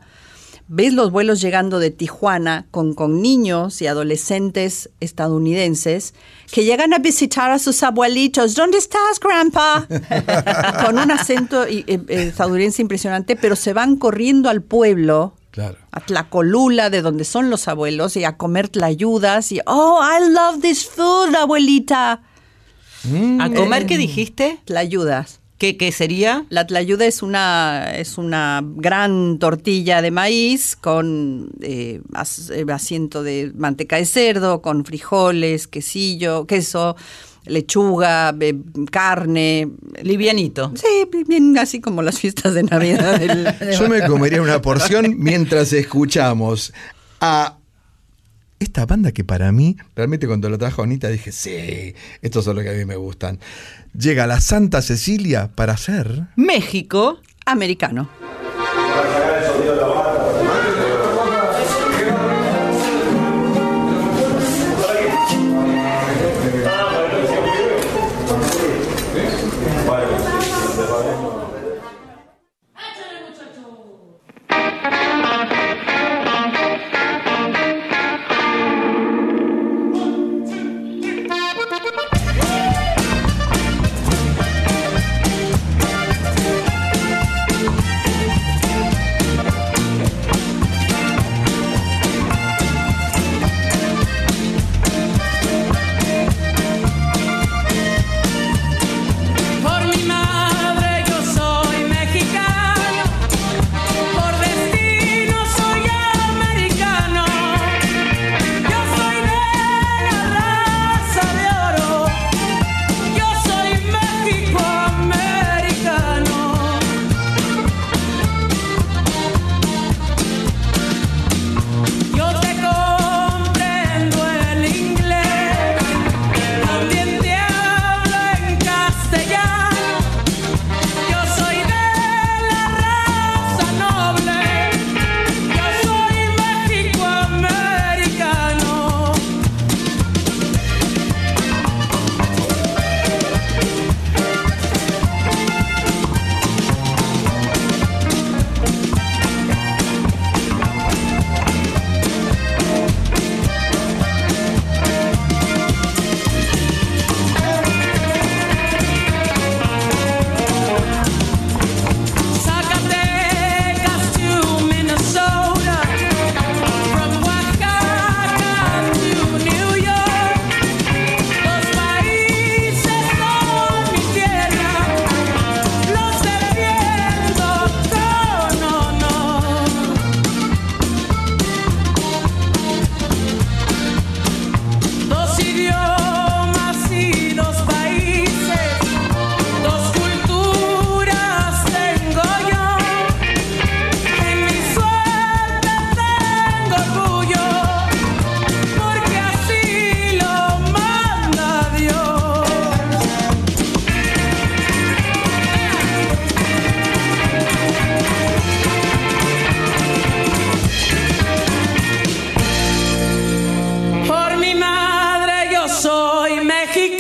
ves los vuelos llegando de Tijuana con, con niños y adolescentes estadounidenses que llegan a visitar a sus abuelitos. ¿Dónde estás, grandpa? con un acento eh, eh, estadounidense impresionante, pero se van corriendo al pueblo Claro. a Tlacolula, de donde son los abuelos, y a comer tlayudas, y, oh, I love this food, abuelita. ¿A comer qué dijiste? Tlayudas. ¿Qué, qué sería? La tlayuda es una, es una gran tortilla de maíz con eh, as- eh, asiento de manteca de cerdo, con frijoles, quesillo, queso, lechuga, eh, carne. Livianito. Sí, bien así como las fiestas de Navidad. del- Yo me comería una porción mientras escuchamos a esta banda que para mí, realmente cuando lo trajo Anita dije, sí, estos son los que a mí me gustan. Llega la Santa Cecilia para hacer... México. Americano.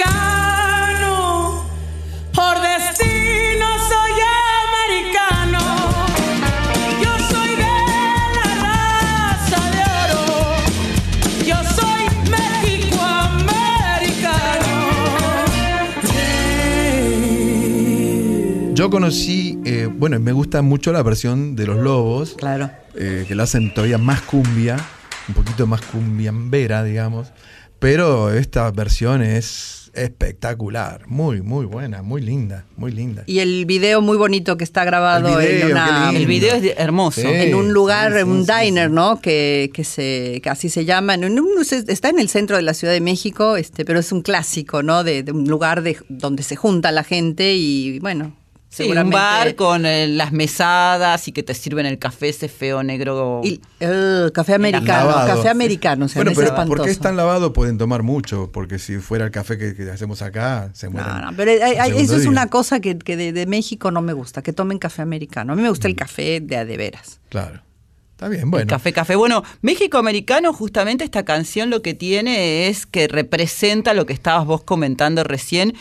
americano, por destino soy americano. Yo soy de la raza de oro, yo soy México americano. Yo conocí, eh, bueno, me gusta mucho la versión de los lobos, claro, eh, que la hacen todavía más cumbia, un poquito más cumbiambera, digamos. Pero esta versión es espectacular, muy, muy buena, muy linda, muy linda. Y el video muy bonito que está grabado El video, en una-. El video es hermoso. Sí. en un lugar, sí, un sí, diner, ¿no? Que, que se, que así se llama. En un- está en el centro de la Ciudad de México, este, pero es un clásico, ¿no? De, de un lugar de, donde se junta la gente y bueno. Sí, un bar con eh, las mesadas y que te sirven el café ese feo negro. Y, eh, café americano, Lavado. café americano, o sea, bueno, pero espantoso. porque es tan lavado pueden tomar mucho, porque si fuera el café que, que hacemos acá, se mueren. No, no, pero hay- hay- al segundo eso es una cosa que, que de, de México no me gusta, que tomen café americano. A mí me gusta el Mm. café de a de veras. Claro. Está bien, bueno. Café, café. Bueno, México Americano, justamente esta canción lo que tiene es que representa lo que estabas vos comentando recién,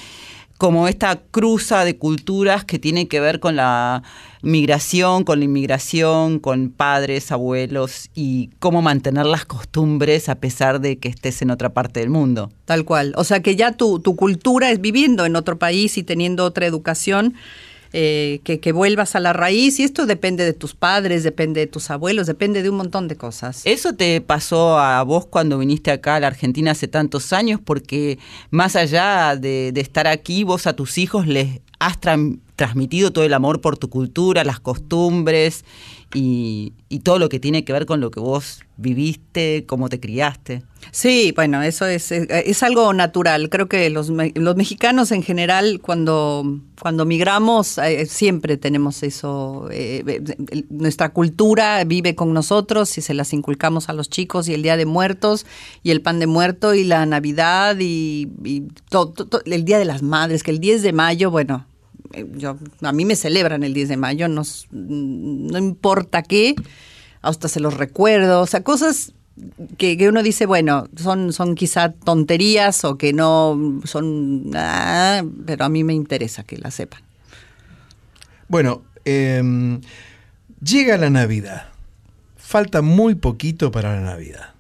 como esta cruza de culturas que tiene que ver con la migración, con la inmigración, con padres, abuelos y cómo mantener las costumbres a pesar de que estés en otra parte del mundo. Tal cual. O sea que ya tu, tu cultura es viviendo en otro país y teniendo otra educación, eh, que, que vuelvas a la raíz y esto depende de tus padres, depende de tus abuelos, depende de un montón de cosas. ¿Eso te pasó a vos cuando viniste acá a la Argentina hace tantos años? Porque más allá de, estar aquí, vos a tus hijos les has tran- transmitido todo el amor por tu cultura, las costumbres y, todo lo que tiene que ver con lo que vos viviste, cómo te criaste. Sí, bueno, eso es, es, algo natural. Creo que los, los mexicanos en general, cuando, cuando migramos, eh, siempre tenemos eso. eh, eh, nuestra cultura vive con nosotros y se las inculcamos a los chicos y el Día de Muertos y el pan de muerto y la Navidad y, el Día de las Madres, que el 10 de mayo, bueno, yo, a mí me celebran el 10 de mayo, no, no importa qué, hasta se los recuerdo, o sea, cosas que, que uno dice, bueno, son, son quizá tonterías o que no son, pero a mí me interesa que la sepan. Bueno, em, llega la Navidad. Falta muy poquito para la Navidad.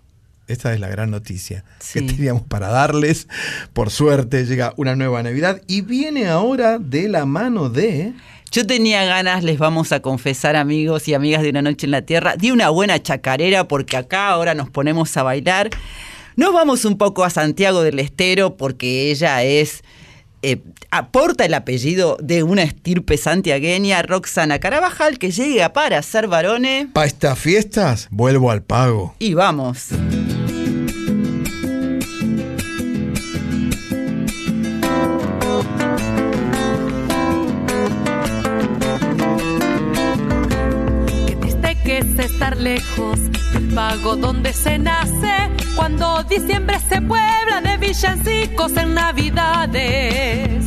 Esta es la gran noticia que teníamos para darles. Por suerte llega una nueva Navidad y viene ahora de la mano de... Yo tenía ganas, les vamos a confesar amigos y amigas de Una Noche en la Tierra, de una buena chacarera porque acá ahora nos ponemos a bailar. Nos vamos un poco a Santiago del Estero porque ella es... eh, aporta el apellido de una estirpe santiagueña, Roxana Carabajal, que llega para ser varones. Para estas fiestas vuelvo al pago. Y vamos. Es estar lejos del pago donde se nace, cuando diciembre se puebla de villancicos en navidades.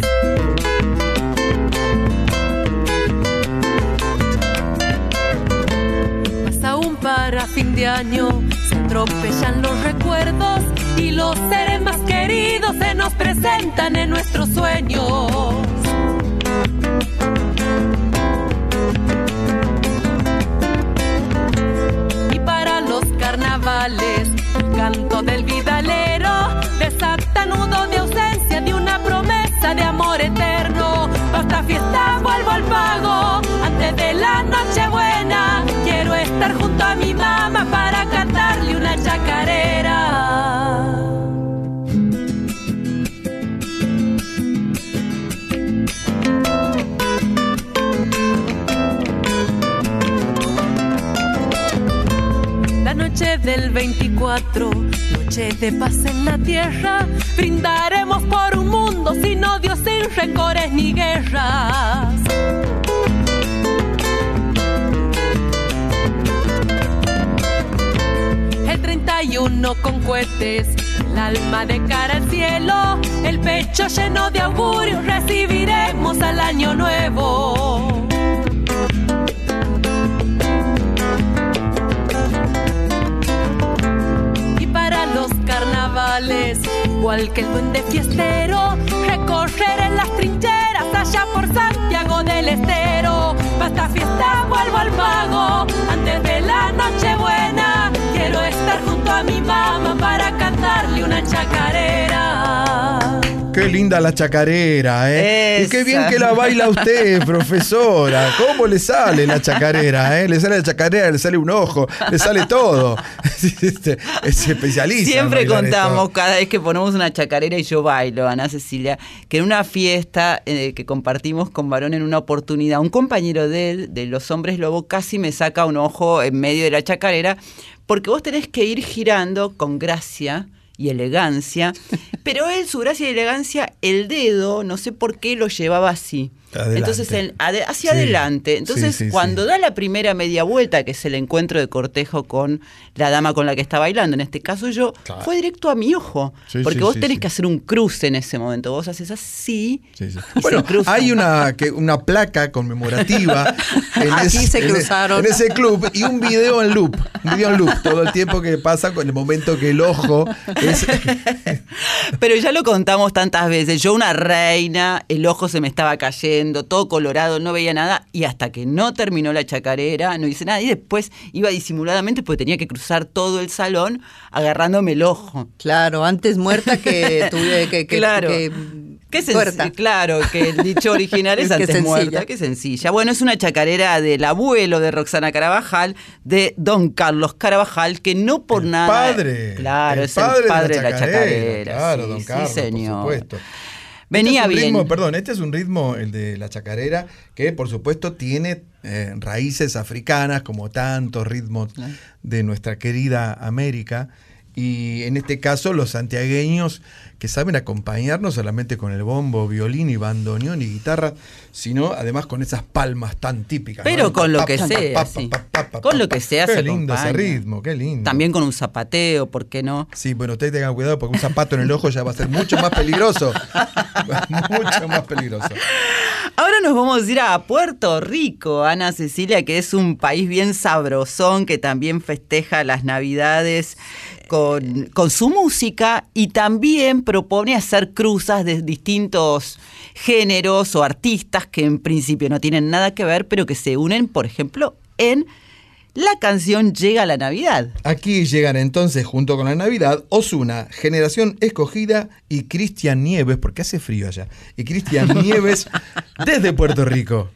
Más aún para fin de año se atropellan los recuerdos y los seres más queridos se nos presentan en nuestros sueños. Canto del vidalero desata nudo de ausencia de una promesa de amor eterno. Basta fiesta, vuelvo al pago antes de la noche buena. Quiero estar junto a mi mamá para cantarle una chacarera. Noche del 24, noche de paz en la tierra, brindaremos por un mundo sin odio, sin rencores ni guerras. El 31 con cohetes, el alma de cara al cielo, el pecho lleno de augurios, recibiremos al año nuevo. Carnavales, igual que el duende fiestero, recorrer en las trincheras allá por Santiago del Estero. Basta fiesta, vuelvo al pago antes de la noche buena. Quiero estar junto a mi mamá para cantarle una chacarera. Linda la chacarera, ¿eh? Y qué bien que la baila usted, profesora. ¿Cómo le sale la chacarera, eh? Le sale la chacarera, le sale un ojo, le sale todo. Este, es especialista. Siempre contamos esto. cada vez que ponemos una chacarera y yo bailo, Ana Cecilia, que en una fiesta eh, que compartimos con varón en una oportunidad, un compañero de él, de los hombres lobo, casi me saca un ojo en medio de la chacarera, porque vos tenés que ir girando con gracia y elegancia, pero él, su gracia y elegancia, el dedo, no sé por qué lo llevaba así. Adelante. Entonces, ade- hacia Sí, adelante. Entonces, sí, sí, cuando da la primera media vuelta, que es el encuentro de cortejo con la dama con la que está bailando, en este caso yo, Claro. fue directo a mi ojo. Porque vos tenés que hacer un cruce en ese momento. Vos haces así. Bueno, hay una, que, una placa conmemorativa en, Aquí se en e- cruzaron. en ese club y un video en loop. Un video en loop todo el tiempo que pasa con el momento que el ojo es. Pero ya lo contamos tantas veces. Yo, una reina, el ojo se me estaba cayendo, todo colorado, no veía nada. Y hasta que no terminó la chacarera, no hice nada. Y después iba disimuladamente porque tenía que cruzar todo el salón agarrándome el ojo. Claro, antes muerta que tuve que, que, Claro. que Qué sen- tuerta. Claro, que el dicho original es antes sencilla. muerta, qué sencilla. Bueno, es una chacarera del abuelo de Roxana Carabajal, de don Carlos Carabajal, que no por nada. Padre. Claro, el es el padre de la chacarera. Claro, sí, don sí, señor. por supuesto. Venía Este es bien. ritmo, perdón, este es un ritmo, el de la chacarera, que por supuesto tiene eh, raíces africanas, como tantos ritmos de nuestra querida América. Y en este caso, los santiagueños que saben acompañar no solamente con el bombo, violín y bandoneón y guitarra, sino además con esas palmas tan típicas. Pero ¿no? con lo que sea, Con lo que sea Qué se lindo ese ritmo, qué lindo. También con un zapateo, ¿por qué no? Sí, bueno, ustedes tengan cuidado porque un zapato en el ojo ya va a ser mucho más peligroso. mucho más peligroso. Ahora nos vamos a ir a Puerto Rico, Ana Cecilia, que es un país bien sabrosón, que también festeja las Navidades con, con su música y también propone hacer cruzas de distintos géneros o artistas que en principio no tienen nada que ver, pero que se unen, por ejemplo, en la canción Llega la Navidad. Aquí llegan entonces, junto con la Navidad, Osuna, Generación Escogida y Cristian Nieves, porque hace frío allá, y Cristian Nieves desde Puerto Rico.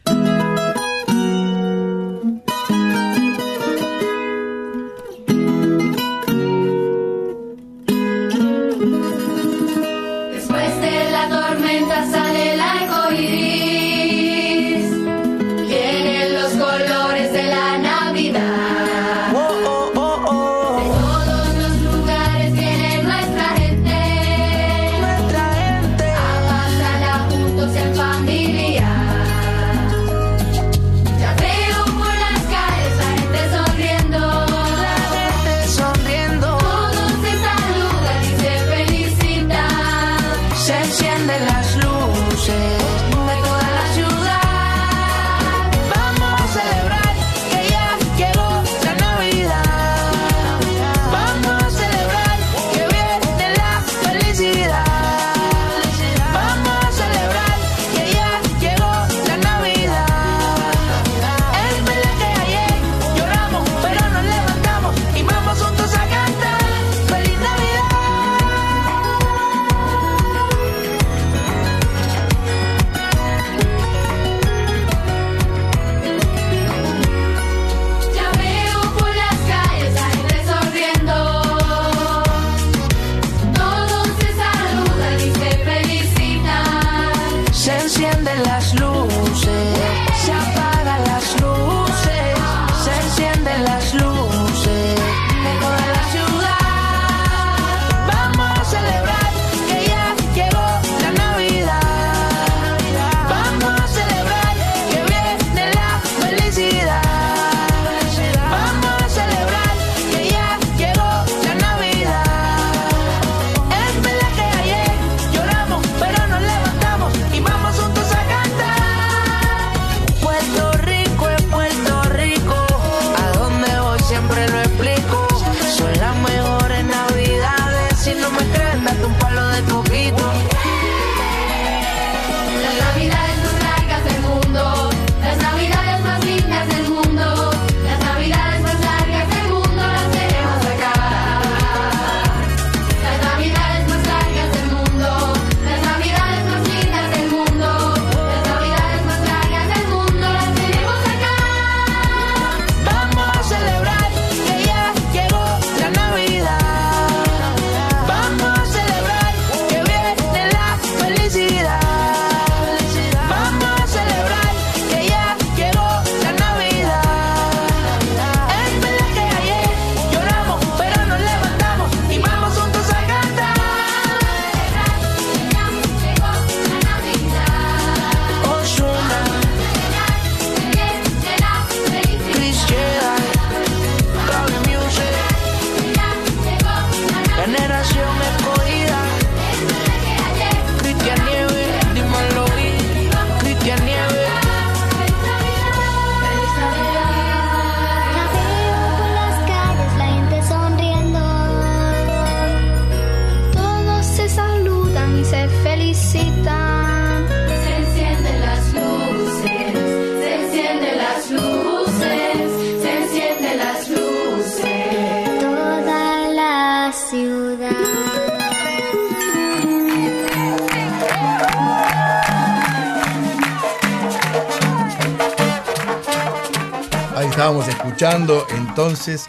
Entonces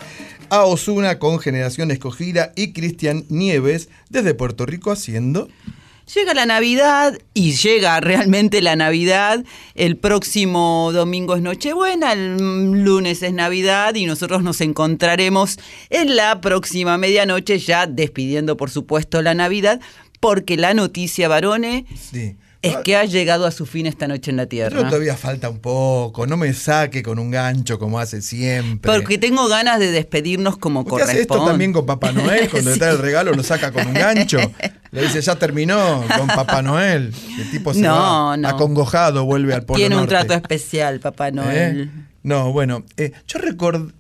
a Osuna con Generación Escogida y Cristian Nieves desde Puerto Rico haciendo. Llega la Navidad y llega realmente la Navidad. El próximo domingo es Nochebuena, el lunes es Navidad y nosotros nos encontraremos en la próxima medianoche ya despidiendo por supuesto la Navidad porque la noticia, varones, Sí. Es que ha llegado a su fin esta noche en la Pero Tierra. todavía falta un poco, no me saque con un gancho como hace siempre. Porque tengo ganas de despedirnos como ¿Usted hace corresponde. esto también con Papá Noel? Cuando le Sí. trae el regalo lo saca con un gancho. Le dice, ya terminó con Papá Noel. El tipo se No, va no. acongojado, vuelve al polo Tiene un norte. trato especial, Papá Noel. ¿Eh? No, bueno, eh, yo recuerdo,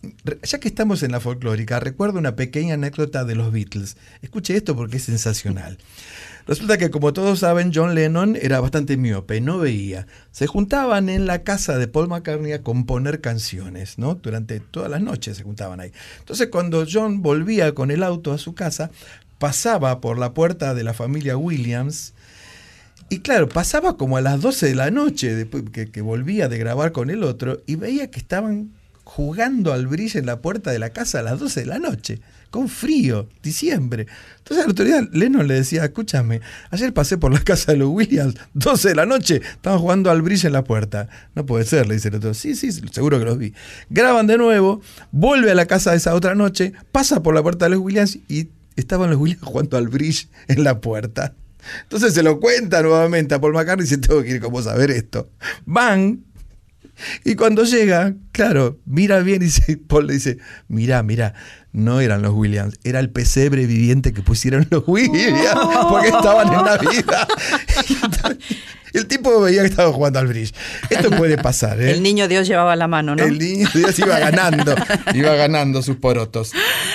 ya que estamos en la folclórica, recuerdo una pequeña anécdota de los Beatles. Escuche esto porque es sensacional. Resulta que, como todos saben, John Lennon era bastante miope, no veía. Se juntaban en la casa de Paul McCartney a componer canciones, ¿no? Durante todas las noches se juntaban ahí. Entonces, cuando John volvía con el auto a su casa, pasaba por la puerta de la familia Williams y claro, pasaba como a las 12 de la noche, después que, que volvía de grabar con el otro, y veía que estaban jugando al brillo en la puerta de la casa a las 12 de la noche, con frío, diciembre. Entonces otro día Lennon le decía, escúchame, ayer pasé por la casa de los Williams, 12 de la noche, estaban jugando al brillo en la puerta. No puede ser, le dice el otro. Sí, sí, seguro que los vi. Graban de nuevo, vuelve a la casa de esa otra noche, pasa por la puerta de los Williams y estaban los Williams jugando al bridge en la puerta. Entonces se lo cuenta nuevamente a Paul McCartney y dice, tengo que ir como saber esto. Van, y cuando llega, claro, mira bien y dice, Paul le dice, mira, mira, no eran los Williams, era el pesebre viviente que pusieron los Williams, porque estaban en Navidad. Y el tipo veía que estaba jugando al bridge. Esto puede pasar, ¿eh? El niño Dios llevaba la mano, ¿no? El niño Dios iba ganando, iba ganando sus porotos.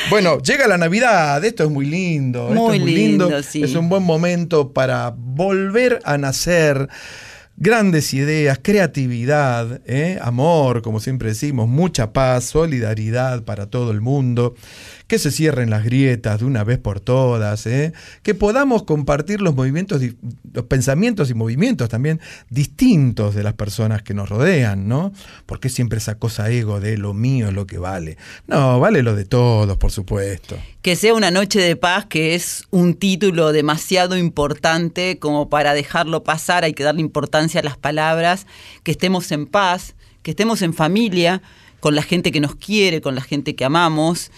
Bueno, llega la Navidad, esto es muy lindo, esto Muy es muy lindo, lindo, sí. es un buen momento para volver a nacer. Grandes ideas, creatividad, ¿eh? amor, como siempre decimos, mucha paz, solidaridad para todo el mundo, que se cierren las grietas de una vez por todas, ¿eh? que podamos compartir los movimientos, los pensamientos y movimientos también distintos de las personas que nos rodean, ¿no? Porque siempre esa cosa ego de lo mío es lo que vale. No, vale lo de todos, por supuesto. Que sea una noche de paz, que es un título demasiado importante como para dejarlo pasar, hay que darle importancia a las palabras, que estemos en paz, que estemos en familia, con la gente que nos quiere, con la gente que amamos.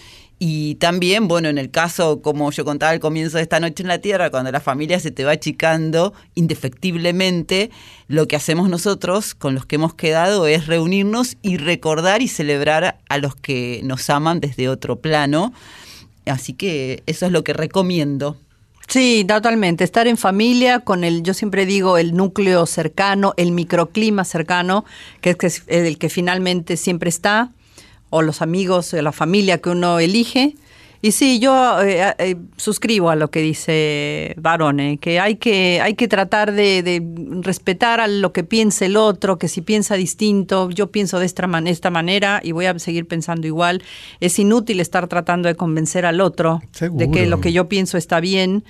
Y también, bueno, en el caso, como yo contaba al comienzo de esta noche en la Tierra, cuando la familia se te va achicando, indefectiblemente, lo que hacemos nosotros con los que hemos quedado es reunirnos y recordar y celebrar a los que nos aman desde otro plano. Así que eso es lo que recomiendo. Sí, totalmente. Estar en familia con el, yo siempre digo, el núcleo cercano, el microclima cercano, que es el que finalmente siempre está, o los amigos, o la familia que uno elige. Y sí, yo eh, eh, suscribo a lo que dice Barone, que hay que, hay que tratar de, de respetar a lo que piense el otro, que si piensa distinto, yo pienso de esta, man- esta manera y voy a seguir pensando igual. Es inútil estar tratando de convencer al otro de que lo que yo pienso está bien.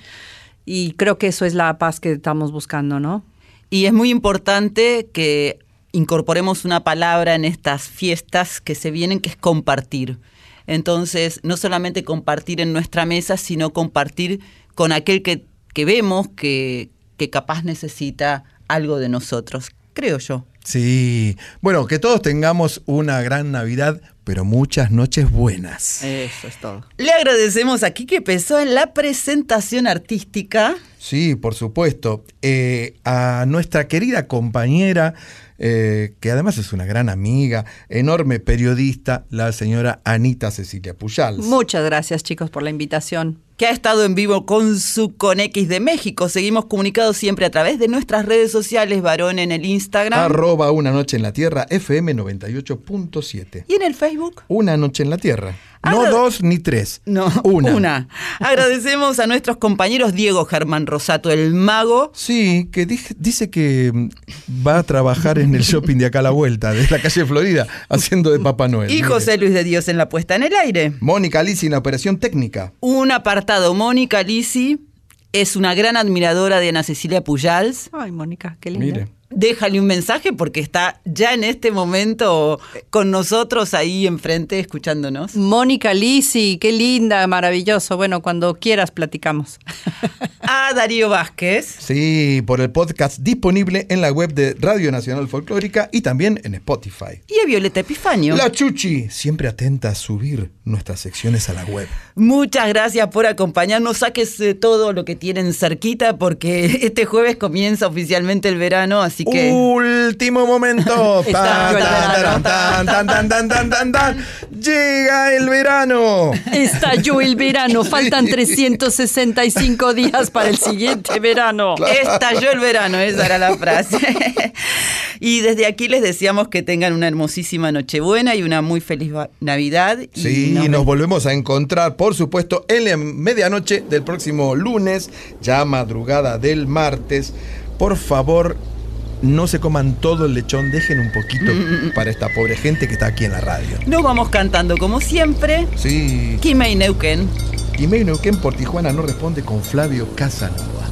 Y creo que eso es la paz que estamos buscando, ¿no? Y es muy importante que incorporemos una palabra en estas fiestas que se vienen, que es compartir. Entonces, no solamente compartir en nuestra mesa, sino compartir con aquel que, que vemos que, que capaz necesita algo de nosotros, creo yo. Sí, bueno, que todos tengamos una gran Navidad, pero muchas noches buenas. Eso es todo. Le agradecemos a Quique Pessoa en la presentación artística. Sí, por supuesto. Eh, a nuestra querida compañera, eh, que además es una gran amiga, enorme periodista, la señora Anita Cecilia Pujals. Muchas gracias, chicos, por la invitación. que ha estado en vivo con su Con X de México. Seguimos comunicados siempre a través de nuestras redes sociales, varón en el Instagram Arroba Una Noche en la Tierra, FM 98.7. y en el Facebook. Una Noche en la Tierra. No dos ni tres. No, una. Agradecemos a nuestros compañeros Diego Germán Rosato, el mago. Sí, que dije- dice que va a trabajar en el shopping de acá a la vuelta, de la calle Florida, haciendo de Papá Noel. Y Mire. José Luis de Dios en la puesta en el aire. Mónica Lisi en la operación técnica. Un apartado, Mónica Lisi es una gran admiradora de Ana Cecilia Pujals. Ay, Mónica, qué linda. Mire. Déjale un mensaje porque está ya en este momento con nosotros ahí enfrente escuchándonos. Mónica Lisi, qué linda, maravilloso. Bueno, cuando quieras platicamos. A Darío Vázquez. Sí, por el podcast disponible en la web de Radio Nacional Folclórica y también en Spotify. Y a Violeta Epifanio. La Chuchi, siempre atenta a subir nuestras secciones a la web. Muchas gracias por acompañarnos. Sáquese todo lo que tienen cerquita porque este jueves comienza oficialmente el verano, así que... Último momento. Llega el verano. Estalló el verano, faltan 365 días para el siguiente verano. Estalló el verano, esa era la frase. y desde aquí les deseamos que tengan una hermosísima Nochebuena y una muy feliz Navidad. Y Sí, nos nos volvemos a encontrar, por supuesto, en la medianoche del próximo lunes, ya madrugada del martes. Por favor, no se coman todo el lechón, dejen un poquito para esta pobre gente que está aquí en la radio. Nos vamos cantando como siempre. Sí. Kimei Neuquén. Y Neuquén por Tijuana no responde con Flavio Casanova.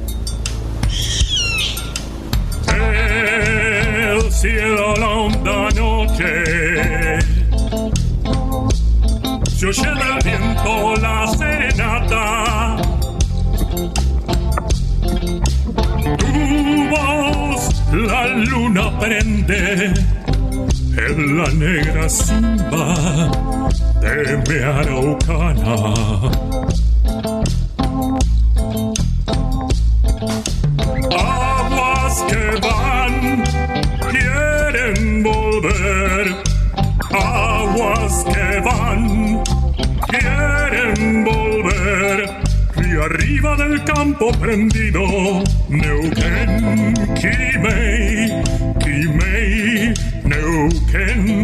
Cielo la honda noche. Se oye del viento la serenata. Tu voz la luna prende en la negra simba de mi araucana Arriba del campo prendido, Neuquén, Kimei, Kimei, Neuquén,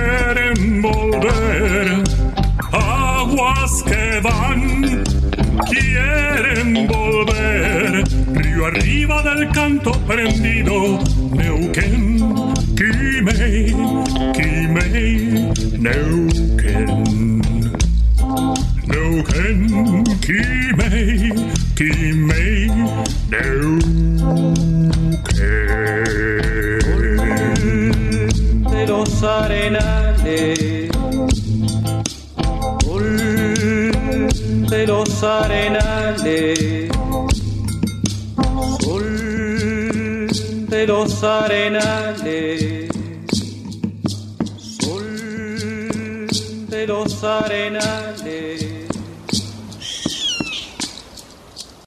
Van, quieren volver. Río arriba del canto prendido, Neuquén, de